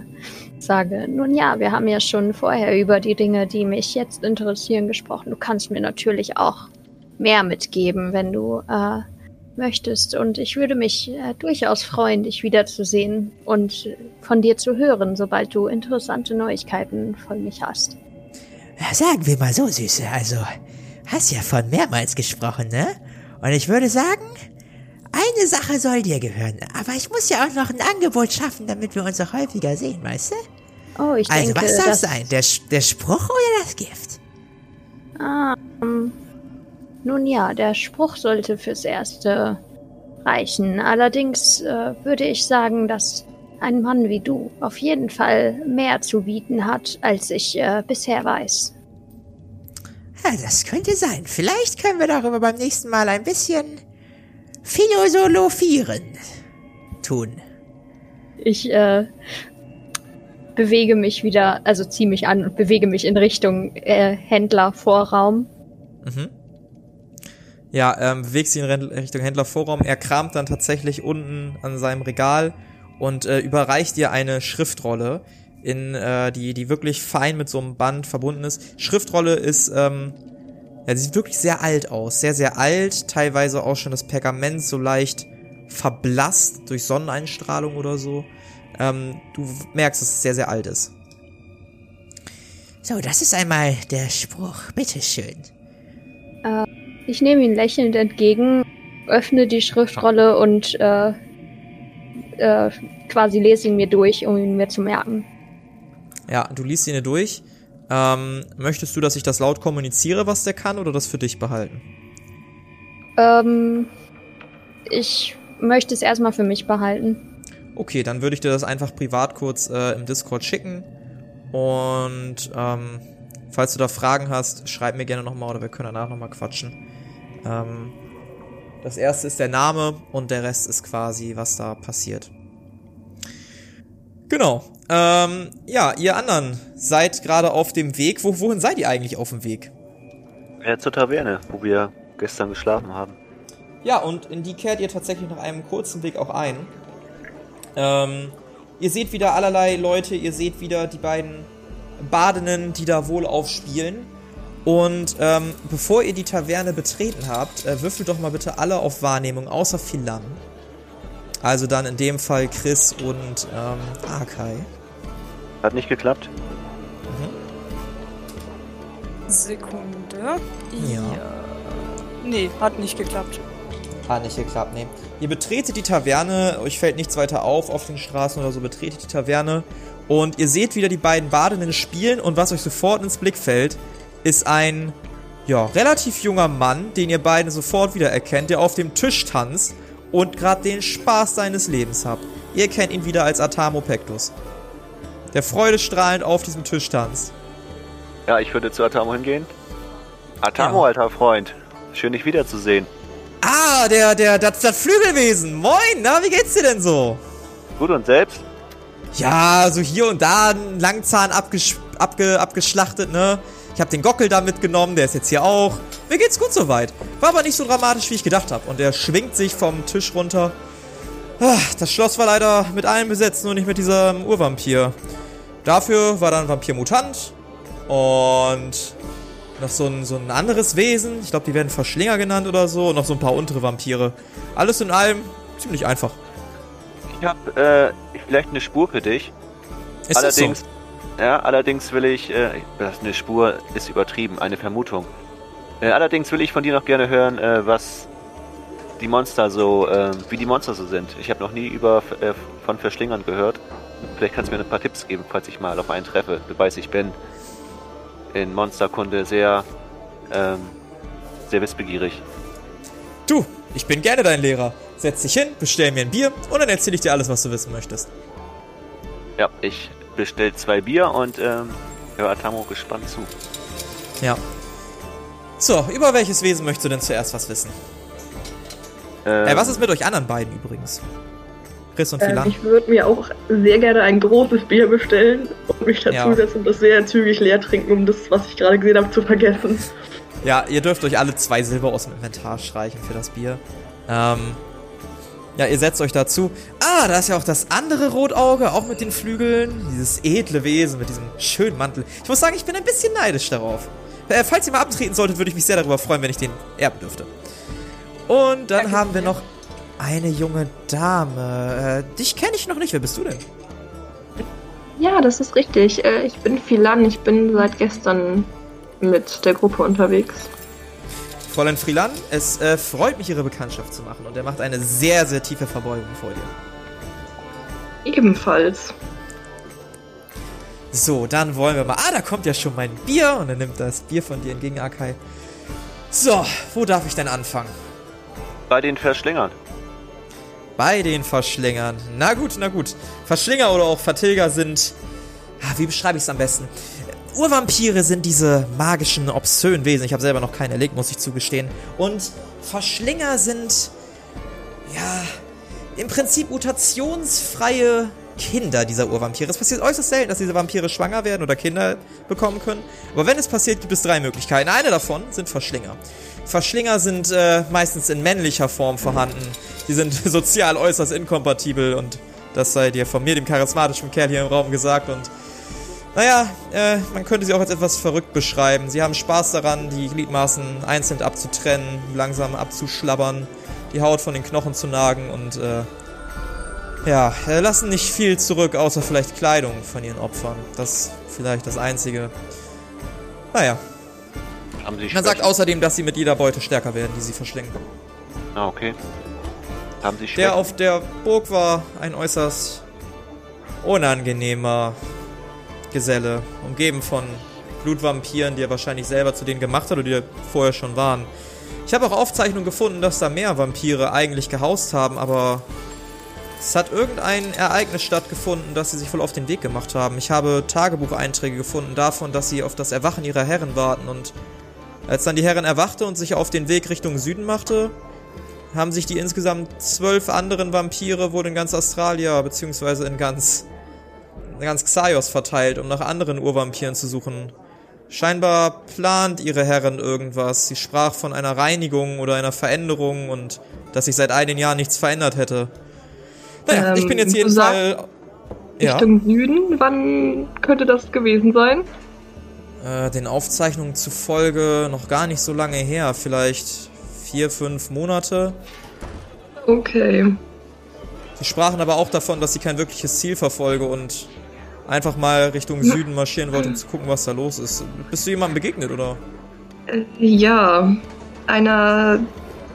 sage, nun ja, wir haben ja schon vorher über die Dinge, die mich jetzt interessieren, gesprochen. Du kannst mir natürlich auch mehr mitgeben, wenn du äh, möchtest. Und ich würde mich äh, durchaus freuen, dich wiederzusehen und von dir zu hören, sobald du interessante Neuigkeiten von mich hast. Sagen wir mal so, Süße, also, hast ja von mehrmals gesprochen, ne? Und ich würde sagen, eine Sache soll dir gehören, aber ich muss ja auch noch ein Angebot schaffen, damit wir uns auch häufiger sehen, weißt du? Oh, ich Also, denke, was soll dass, es sein? Der, der Spruch oder das Gift? Ah, ähm, nun ja, der Spruch sollte fürs Erste reichen. Allerdings äh, würde ich sagen, dass ein Mann wie du auf jeden Fall mehr zu bieten hat, als ich äh, bisher weiß. Ja, das könnte sein. Vielleicht können wir darüber beim nächsten Mal ein bisschen philosophieren tun. Ich äh, bewege mich wieder, also ziehe mich an und bewege mich in Richtung äh, Händlervorraum. Mhm. Ja, ähm, bewegt sich in Richtung Händlervorraum. Er kramt dann tatsächlich unten an seinem Regal und äh, überreicht dir eine Schriftrolle, in äh, die die wirklich fein mit so einem Band verbunden ist. Schriftrolle ist ähm, ja, sie sieht wirklich sehr alt aus, sehr sehr alt, teilweise auch schon das Pergament so leicht verblasst durch Sonneneinstrahlung oder so. Ähm, du merkst, dass es sehr sehr alt ist. So, das ist einmal der Spruch. Bitteschön. Ich nehme ihn lächelnd entgegen, öffne die Schriftrolle und äh, äh, quasi lese ihn mir durch, um ihn mir zu merken. Ja, du liest ihn dir durch. Ähm, möchtest du, dass ich das laut kommuniziere, was der kann, oder das für dich behalten? Ähm, ich möchte es erstmal für mich behalten. Okay, dann würde ich dir das einfach privat kurz äh, im Discord schicken. Und ähm, falls du da Fragen hast, schreib mir gerne nochmal oder wir können danach nochmal quatschen. Ähm, das erste ist der Name und der Rest ist quasi, was da passiert. Genau. Ähm, ja, ihr anderen seid gerade auf dem Weg. Wo, wohin seid ihr eigentlich auf dem Weg? Ja, zur Taverne, wo wir gestern geschlafen haben. Ja, und in die kehrt ihr tatsächlich nach einem kurzen Weg auch ein. Ähm, ihr seht wieder allerlei Leute, ihr seht wieder die beiden Badenden, die da wohl aufspielen. Und ähm, bevor ihr die Taverne betreten habt, äh, würfelt doch mal bitte alle auf Wahrnehmung, außer Philan. Also dann in dem Fall Chris und ähm, Akai. Hat nicht geklappt? Sekunde. Ja. Nee, hat nicht geklappt. Hat nicht geklappt, nee. Ihr betretet die Taverne, euch fällt nichts weiter auf auf den Straßen oder so, betretet die Taverne und ihr seht wieder die beiden Badenden spielen und was euch sofort ins Blick fällt, ist ein, ja, relativ junger Mann, den ihr beiden sofort wiedererkennt, der auf dem Tisch tanzt und gerade den Spaß seines Lebens habt. Ihr kennt ihn wieder als Atamo Pectus. Der freudestrahlend auf diesem Tisch tanzt. Ja, ich würde zu Atamo hingehen. Atamo, Ja. alter Freund. Schön, dich wiederzusehen. Ah, der, der, das, das Flügelwesen. Moin, na, wie geht's dir denn so? Gut und selbst? Ja, so hier und da ein Langzahn abgesch abge abgeschlachtet, ne? Ich habe den Gockel da mitgenommen, der ist jetzt hier auch. Mir geht's gut soweit. War aber nicht so dramatisch, wie ich gedacht habe. Und er schwingt sich vom Tisch runter. Ah, Das Schloss war leider mit allen besetzt, nur nicht mit diesem Urvampir. Dafür war dann Vampir-Mutant und noch so ein, so ein anderes Wesen. Ich glaube, die werden Verschlinger genannt oder so. Und noch so ein paar untere Vampire. Alles in allem ziemlich einfach. Ich habe äh, vielleicht eine Spur für dich. Ist das allerdings, ja, allerdings will ich, äh, eine Spur ist übertrieben, eine Vermutung. Äh, allerdings will ich von dir noch gerne hören, äh, was die Monster so, äh, wie die Monster so sind. Ich habe noch nie über äh, von Verschlingern gehört. Vielleicht kannst du mir ein paar Tipps geben, falls ich mal auf einen treffe. Du weißt, ich bin in Monsterkunde sehr, ähm, sehr wissbegierig. Du, ich bin gerne dein Lehrer. Setz dich hin, bestell mir ein Bier und dann erzähle ich dir alles, was du wissen möchtest. Ja, ich bestell zwei Bier und ähm, höre Atamo gespannt zu. Ja. So, über welches Wesen möchtest du denn zuerst was wissen? Ähm, Äh, was ist mit euch anderen beiden übrigens? Chris und Ähm, Philan? ich würde mir auch sehr gerne ein großes Bier bestellen und mich Ja. dazusetzen und das sehr zügig leer trinken, um das, was ich gerade gesehen habe, zu vergessen. Ja, ihr dürft euch alle zwei Silber aus dem Inventar streichen für das Bier. Ähm, ja, ihr setzt euch dazu. Ah, da ist ja auch das andere Rotauge, auch mit den Flügeln. Dieses edle Wesen mit diesem schönen Mantel. Ich muss sagen, ich bin ein bisschen neidisch darauf. Äh, falls ihr mal abtreten solltet, würde ich mich sehr darüber freuen, wenn ich den erben dürfte. Und dann haben wir noch eine junge Dame. Äh, dich kenne ich noch nicht. Wer bist du denn? Ja, das ist richtig. Äh, Ich bin Philan, ich bin seit gestern mit der Gruppe unterwegs. Fräulein Frilan, es äh, freut mich, Ihre Bekanntschaft zu machen. Und er macht eine sehr, sehr tiefe Verbeugung vor dir. Ebenfalls. So, dann wollen wir mal. Ah, da kommt ja schon mein Bier. Und er nimmt das Bier von dir entgegen, Akai. So, wo darf ich denn anfangen? bei den Verschlingern. Bei den Verschlingern. Na gut, na gut. Verschlinger oder auch Vertilger sind. Ah, wie beschreibe ich es am besten? Urvampire sind diese magischen, obszönen Wesen. Ich habe selber noch keinen erlegt, muss ich zugestehen. Und Verschlinger sind, ja, im Prinzip mutationsfreie Kinder dieser Urvampire. Es passiert äußerst selten, dass diese Vampire schwanger werden oder Kinder bekommen können. Aber wenn es passiert, gibt es drei Möglichkeiten. Eine davon sind Verschlinger. Verschlinger sind äh, meistens in männlicher Form vorhanden. Die sind sozial äußerst inkompatibel und das sei dir von mir, dem charismatischen Kerl hier im Raum gesagt und naja, äh, man könnte sie auch als etwas verrückt beschreiben. Sie haben Spaß daran, die Gliedmaßen einzeln abzutrennen, langsam abzuschlabbern, die Haut von den Knochen zu nagen und äh, ja, äh, lassen nicht viel zurück, außer vielleicht Kleidung von ihren Opfern. Das ist vielleicht das Einzige. Naja. Haben Sie Man sagt außerdem, dass sie mit jeder Beute stärker werden, die sie verschlingen. Ah, okay. Haben Sie Der Schwächen? auf der Burg war ein äußerst unangenehmer Geselle, umgeben von Blutvampiren, die er wahrscheinlich selber zu denen gemacht hat oder die da vorher schon waren. Ich habe auch Aufzeichnungen gefunden, dass da mehr Vampire eigentlich gehaust haben, aber es hat irgendein Ereignis stattgefunden, dass sie sich wohl auf den Weg gemacht haben. Ich habe Tagebucheinträge gefunden davon, dass sie auf das Erwachen ihrer Herren warten und als dann die Herren erwachte und sich auf den Weg Richtung Süden machte, haben sich die insgesamt zwölf anderen Vampire wohl in ganz Australia, beziehungsweise in ganz, in ganz Xaios verteilt, um nach anderen Urvampiren zu suchen. Scheinbar plant ihre Herren irgendwas. Sie sprach von einer Reinigung oder einer Veränderung und dass sich seit einigen Jahren nichts verändert hätte. Naja, Ähm, ich bin jetzt jeden Fall. Ja, Richtung Süden, wann könnte das gewesen sein? äh, den Aufzeichnungen zufolge noch gar nicht so lange her. Vielleicht vier, fünf Monate. Okay. Sie sprachen aber auch davon, dass sie kein wirkliches Ziel verfolge und einfach mal Richtung Süden marschieren wollte, um zu gucken, was da los ist. Bist du jemandem begegnet, oder? Äh, ja, einer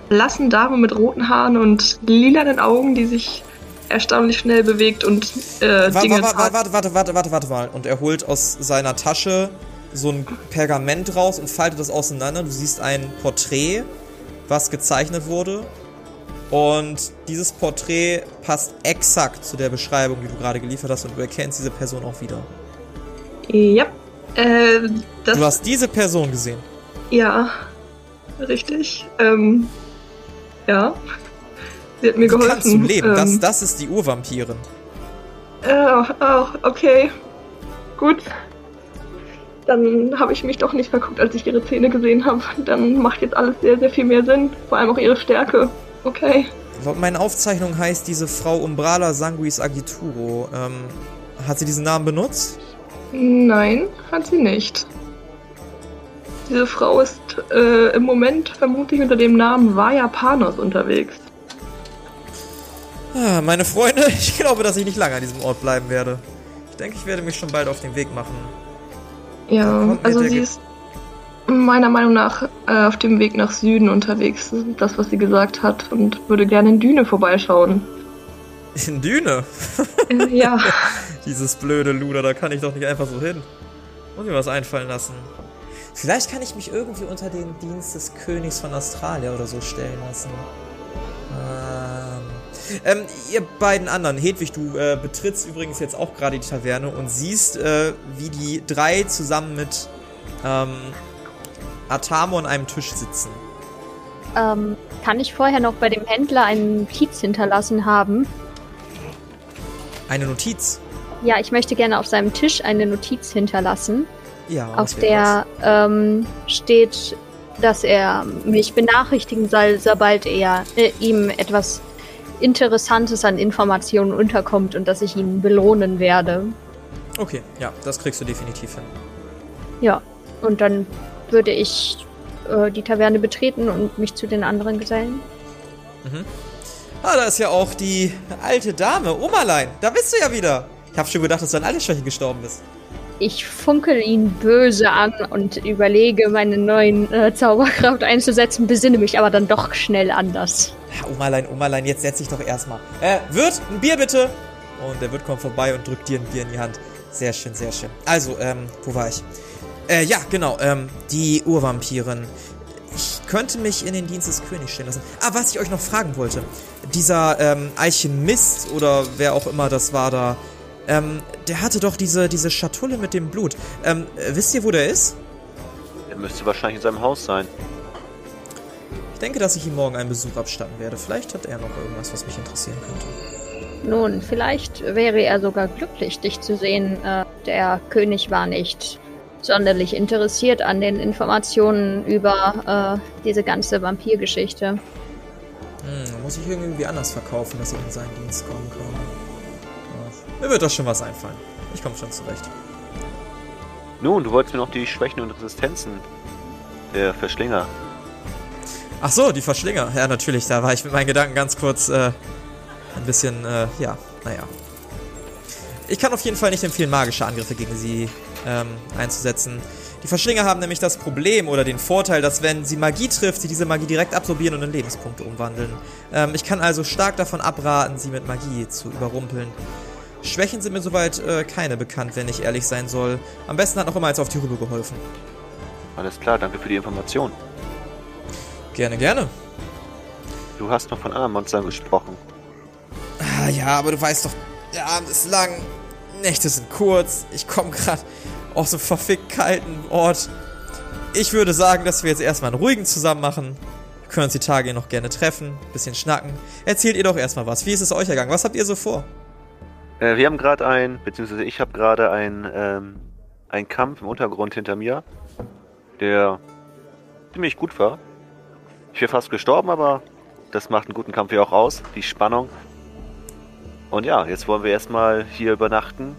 blassen Dame mit roten Haaren und lilanen Augen, die sich erstaunlich schnell bewegt und äh, Wa- Dinge wa- wa- tat. Warte, warte, warte, warte, warte mal. Und er holt aus seiner Tasche so ein Pergament raus und faltet das auseinander. Du siehst ein Porträt, was gezeichnet wurde. Und dieses Porträt passt exakt zu der Beschreibung, die du gerade geliefert hast. Und du erkennst diese Person auch wieder. Ja, äh, Du hast diese Person gesehen. Ja, richtig. Ähm, ja. Sie hat mir geholfen. kann zum Leben. Das, Ähm, das ist die Urvampirin. äh, oh, okay. Gut. Dann habe ich mich doch nicht verguckt, als ich ihre Zähne gesehen habe. Dann macht jetzt alles sehr, sehr viel mehr Sinn. Vor allem auch ihre Stärke. Okay. Laut meinen Aufzeichnungen heißt diese Frau Umbrala Sanguis Agituro. Ähm, hat sie diesen Namen benutzt? Nein, hat sie nicht. Diese Frau ist äh, im Moment vermutlich unter dem Namen Vaya Panos unterwegs. Ah, meine Freunde, ich glaube, dass ich nicht lange an diesem Ort bleiben werde. Ich denke, ich werde mich schon bald auf den Weg machen. Ja, also sie Ge- ist meiner Meinung nach äh, auf dem Weg nach Süden unterwegs. Das ist das, was sie gesagt hat und würde gerne in Düne vorbeischauen. In Düne? äh, ja, Dieses blöde Luder, da kann ich doch nicht einfach so hin. Muss mir was einfallen lassen. Vielleicht kann ich mich irgendwie unter den Dienst des Königs von Australia oder so stellen lassen. Ähm, ähm, ihr beiden anderen, Hedwig, du äh, betrittst übrigens jetzt auch gerade die Taverne und siehst, äh, wie die drei zusammen mit ähm, Atamo an einem Tisch sitzen. Ähm, kann ich vorher noch bei dem Händler einen Notiz hinterlassen haben? Eine Notiz. Ja, ich möchte gerne auf seinem Tisch eine Notiz hinterlassen, Ja. auf der ähm, steht, dass er mich benachrichtigen soll, sobald er äh, ihm etwas Interessantes an Informationen unterkommt und dass ich ihn belohnen werde. Okay, ja, das kriegst du definitiv hin. Ja, und dann würde ich äh, die Taverne betreten und mich zu den anderen gesellen. Ah, da ist ja auch die alte Dame, Omerlein. Da bist du ja wieder. Ich hab schon gedacht, dass du an Altersschwäche gestorben bist. Ich funkel ihn böse an und überlege, meine neuen äh, Zauberkraft einzusetzen, besinne mich aber dann doch schnell anders. Ja, Omerlein, Omerlein, jetzt setz dich doch erstmal. Äh, Wirt, ein Bier bitte. Und der Wirt kommt vorbei und drückt dir ein Bier in die Hand. Sehr schön, sehr schön. Also, ähm, wo war ich? Äh, ja, genau, ähm, die Urvampirin. Ich könnte mich in den Dienst des Königs stellen lassen. Ah, was ich euch noch fragen wollte. Dieser, ähm, Alchemist oder wer auch immer das war da, Ähm, der hatte doch diese, diese Schatulle mit dem Blut. Ähm, äh, wisst ihr, wo der ist? Er müsste wahrscheinlich in seinem Haus sein. Ich denke, dass ich ihm morgen einen Besuch abstatten werde. Vielleicht hat er noch irgendwas, was mich interessieren könnte. Nun, vielleicht wäre er sogar glücklich, dich zu sehen. Äh, der König war nicht sonderlich interessiert an den Informationen über äh, diese ganze Vampirgeschichte. Hm, muss ich irgendwie anders verkaufen, dass ich in seinen Dienst kommen kann. Ach, mir wird doch schon was einfallen. Ich komme schon zurecht. Nun, du wolltest mir noch die Schwächen und Resistenzen der Verschlinger. Ach so, die Verschlinger. Ja, natürlich, da war ich mit meinen Gedanken ganz kurz äh, ein bisschen, äh, ja, naja. Ich kann auf jeden Fall nicht empfehlen, magische Angriffe gegen sie ähm, einzusetzen. Die Verschlinger haben nämlich das Problem oder den Vorteil, dass wenn sie Magie trifft, sie diese Magie direkt absorbieren und in Lebenspunkte umwandeln. Ähm, ich kann also stark davon abraten, sie mit Magie zu überrumpeln. Schwächen sind mir soweit äh, keine bekannt, wenn ich ehrlich sein soll. Am besten hat noch immer eins auf die Rübe geholfen. Alles klar, danke für die Information. Gerne, gerne. Du hast noch von anderen Monstern gesprochen. Ah, ja, aber du weißt doch, der Abend ist lang, Nächte sind kurz, ich komme gerade aus einem verfickt kalten Ort. Ich würde sagen, dass wir jetzt erstmal einen ruhigen zusammen machen. Wir können uns die Tage noch gerne treffen, bisschen schnacken. Erzählt ihr doch erstmal was. Wie ist es euch ergangen? Was habt ihr so vor? Äh, wir haben gerade ein, beziehungsweise ich habe gerade ein, ähm, einen Kampf im Untergrund hinter mir, der ziemlich gut war. Ich wäre fast gestorben, aber das macht einen guten Kampf ja auch aus, die Spannung. Und ja, jetzt wollen wir erstmal hier übernachten.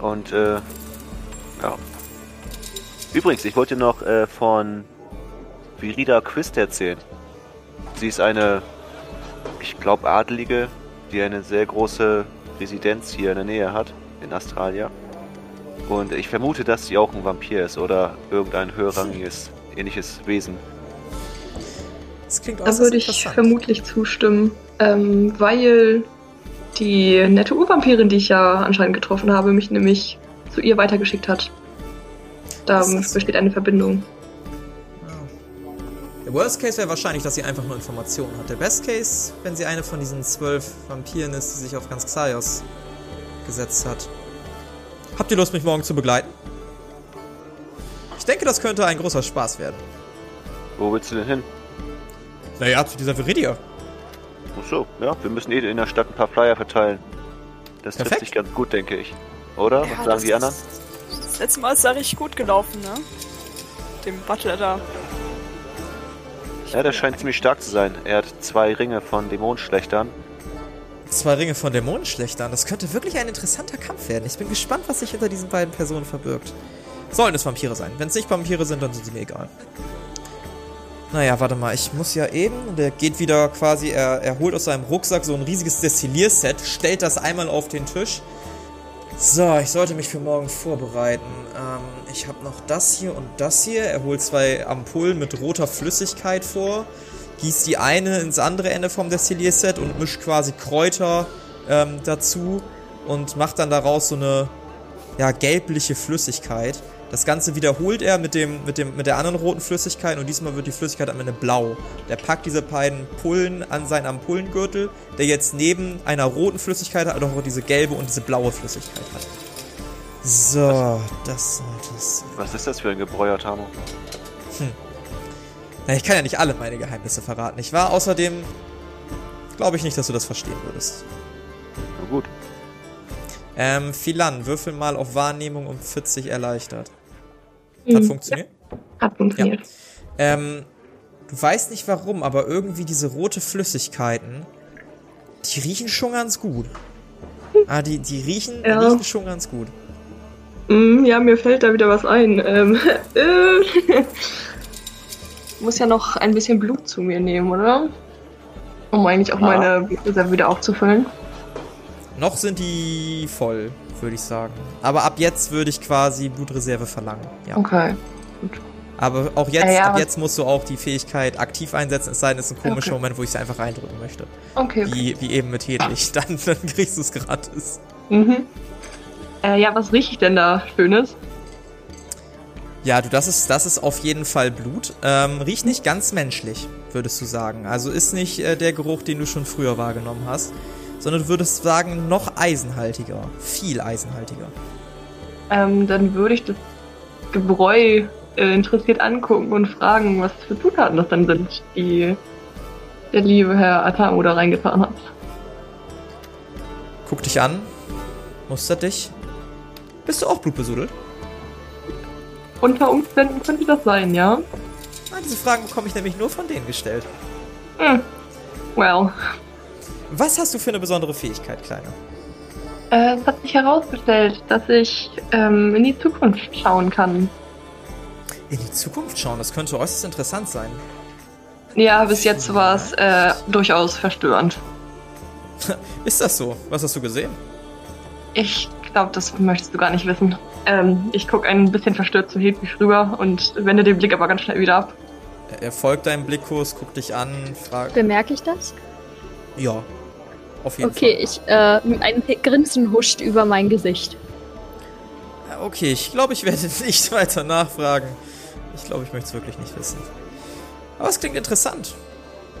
Und äh, ja. Übrigens, ich wollte noch äh, von Virida Quist erzählen. Sie ist eine, ich glaube, Adelige, die eine sehr große Residenz hier in der Nähe hat, in Australia. Und ich vermute, dass sie auch ein Vampir ist oder irgendein höherrangiges, ähnliches Wesen. Das klingt Da würde ich vermutlich zustimmen, ähm, weil die nette Urvampirin, die ich ja anscheinend getroffen habe, mich nämlich zu ihr weitergeschickt hat. Da besteht eine Verbindung. Der Worst Case wäre wahrscheinlich, dass sie einfach nur Informationen hat. Der Best Case, wenn sie eine von diesen zwölf Vampiren ist, die sich auf ganz Xaios gesetzt hat. Habt ihr Lust, mich morgen zu begleiten? Ich denke, das könnte ein großer Spaß werden. Wo willst du denn hin? Naja, zu dieser Viridia. Ach so, ja, wir müssen eh in der Stadt ein paar Flyer verteilen. Das trifft Perfekt. sich ganz gut, denke ich. Oder? Ja, Was sagen die anderen? ist- Das letzte Mal ist da richtig gut gelaufen, ne? Dem Butler da. Ja, der scheint ziemlich stark zu sein. Er hat zwei Ringe von Dämonenschlechtern. Zwei Ringe von Dämonenschlechtern. Das könnte wirklich ein interessanter Kampf werden. Ich bin gespannt, was sich hinter diesen beiden Personen verbirgt. Sollen es Vampire sein. Wenn es nicht Vampire sind, dann sind sie mir egal. Naja, warte mal, ich muss ja eben. Und er geht wieder quasi, er, er holt aus seinem Rucksack so ein riesiges Destillierset, stellt das einmal auf den Tisch. So, ich sollte mich für morgen vorbereiten. Ähm, ich habe noch das hier und das hier. Er holt zwei Ampullen mit roter Flüssigkeit vor, gießt die eine ins andere Ende vom Destillierset und mischt quasi Kräuter ähm, dazu und macht dann daraus so eine ja, gelbliche Flüssigkeit. Das Ganze wiederholt er mit, dem, mit, dem, mit der anderen roten Flüssigkeit und diesmal wird die Flüssigkeit am Ende blau. Der packt diese beiden Pullen an seinen Ampulengürtel, der jetzt neben einer roten Flüssigkeit hat, auch diese gelbe und diese blaue Flüssigkeit hat. So, das sollte es sein. Was ist das für ein Gebräu, Tamo? Na, ich kann ja nicht alle meine Geheimnisse verraten, nicht wahr? Außerdem glaube ich nicht, dass du das verstehen würdest. Na gut. Ähm, Philan, würfel mal auf Wahrnehmung um 40 erleichtert. Hat Mhm. funktioniert? Hat funktioniert. Ähm, du weißt nicht warum, aber irgendwie diese rote Flüssigkeiten, die riechen schon ganz gut. Ah, die, die riechen, Ja. riechen schon ganz gut. Mm, ja, mir fällt da wieder was ein. Ähm, äh, muss ja noch ein bisschen Blut zu mir nehmen, oder? Um eigentlich auch Ah. meine Blutreserve wieder aufzufüllen. Noch sind die voll, würde ich sagen. Aber ab jetzt würde ich quasi Blutreserve verlangen. Ja. Okay. Aber auch jetzt, Ja, ja, ab jetzt musst du auch die Fähigkeit aktiv einsetzen, es sei denn, es ist ein komischer Okay. Moment, wo ich sie einfach reindrücken möchte. Okay, okay. Wie, wie eben mit Hedwig. Dann, dann kriegst du es gratis. Mhm. Äh, ja, was rieche ich denn da Schönes? Ja, du, das ist, das ist auf jeden Fall Blut. Ähm, riecht nicht ganz menschlich, würdest du sagen. Also ist nicht äh, der Geruch, den du schon früher wahrgenommen hast. Sondern du würdest sagen, noch eisenhaltiger. Viel eisenhaltiger. Ähm, dann würde ich das Gebräu äh, interessiert angucken und fragen, was für Zutaten das dann sind, die der liebe Herr Atamo da reingetan hat. Guck dich an, mustert dich. Bist du auch blutbesudelt? Unter Umständen könnte das sein, ja? Ah, diese Fragen bekomme ich nämlich nur von denen gestellt. Hm. Well. Was hast du für eine besondere Fähigkeit, Kleiner? Äh, es hat sich herausgestellt, dass ich ähm, in die Zukunft schauen kann. In die Zukunft schauen, das könnte äußerst interessant sein. Ja, bis jetzt war es äh, durchaus verstörend. Ist das so? Was hast du gesehen? Ich glaube, das möchtest du gar nicht wissen. Ähm, ich gucke ein bisschen verstört zu Hedwig rüber und wende den Blick aber ganz schnell wieder ab. Er folgt deinem Blickkurs, guckt dich an, fragt. Bemerke ich das? Ja. Auf jeden Okay, ich, äh, ein Grinsen huscht über mein Gesicht. Fall. Okay, ich glaube, ich werde nicht weiter nachfragen. Ich glaube, ich möchte es wirklich nicht wissen. Aber es klingt interessant.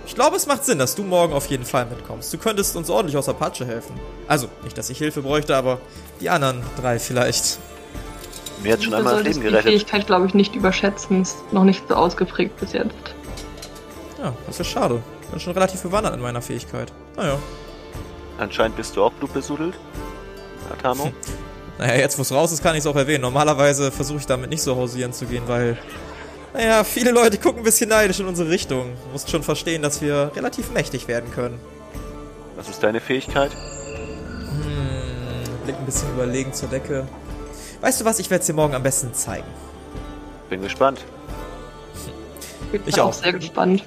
Ich glaube, es macht Sinn, dass du morgen auf jeden Fall mitkommst. Du könntest uns ordentlich aus Apache helfen. Also, nicht, dass ich Hilfe bräuchte, aber die anderen drei vielleicht. Mir hat schon einmal das Leben die gerettet. Fähigkeit, glaube ich, nicht überschätzen. Ist noch nicht so ausgeprägt bis jetzt. Ja, das ist schade. Bin schon relativ bewandert in meiner Fähigkeit. Naja. Anscheinend bist du auch blutbesudelt. Atamo. Naja, jetzt wo es raus ist, kann ich es auch erwähnen. Normalerweise versuche ich damit nicht so hausieren zu gehen, weil. Naja, viele Leute gucken ein bisschen neidisch in unsere Richtung. Du musst schon verstehen, dass wir relativ mächtig werden können. Was ist deine Fähigkeit? Hm, Blick ein bisschen überlegen zur Decke. Weißt du was, ich werde es dir morgen am besten zeigen. Bin gespannt. Bin Ich auch. sehr gespannt.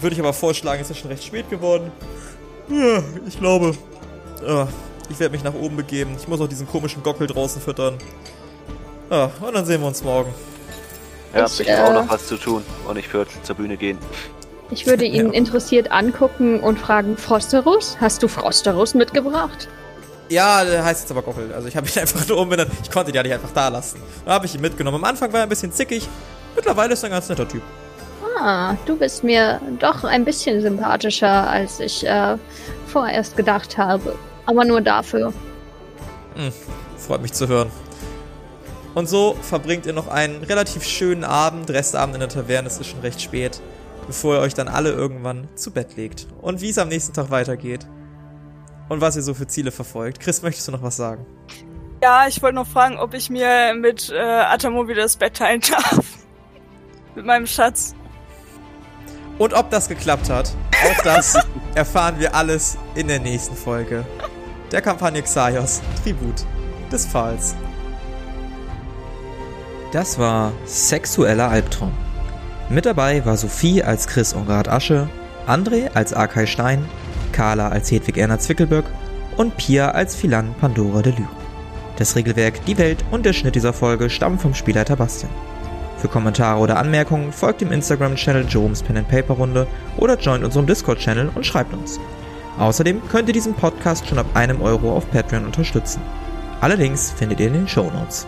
Würde ich aber vorschlagen, ist ja schon recht spät geworden. Ja, ich glaube. Ich werde mich nach oben begeben. Ich muss noch diesen komischen Gockel draußen füttern. Ja, und dann sehen wir uns morgen. Ja, Ich, ich, habe auch äh, noch was zu tun und ich würde zur Bühne gehen. Ich würde ihn Ja. interessiert angucken und fragen, Frosterus, hast du Frosterus mitgebracht? Ja, der heißt jetzt aber Gockel. Also ich habe ihn einfach nur umbenannt. Ich konnte ihn ja nicht einfach da lassen. Da habe ich ihn mitgenommen. Am Anfang war er ein bisschen zickig. Mittlerweile ist er ein ganz netter Typ. Ah, du bist mir doch ein bisschen sympathischer, als ich äh, vorerst gedacht habe. Aber nur dafür. Freut mich zu hören. Und so verbringt ihr noch einen relativ schönen Abend, Restabend in der Taverne, es ist schon recht spät, bevor ihr euch dann alle irgendwann zu Bett legt. Und wie es am nächsten Tag weitergeht. Und was ihr so für Ziele verfolgt. Chris, möchtest du noch was sagen? Ja, ich wollte noch fragen, ob ich mir mit äh, Atamo wieder das Bett teilen darf. mit meinem Schatz. Und ob das geklappt hat, auch das erfahren wir alles in der nächsten Folge. Der Kampagne Xaios, Tribut des Pfahls. Das war Sexueller Albtraum. Mit dabei war Sophie als Chris Ongard Asche, André als Arkay Stein, Carla als Hedwig Erna Zwickelböck und Pia als Philan Pandora de Lyre. Das Regelwerk, die Welt und der Schnitt dieser Folge stammen vom Spielleiter Bastian. Für Kommentare oder Anmerkungen folgt dem Instagram-Channel Jerome's Pen and Paper Runde oder joint unserem Discord-Channel und schreibt uns. Außerdem könnt ihr diesen Podcast schon ab einem Euro auf Patreon unterstützen. Allerdings findet ihr in den Show Notes.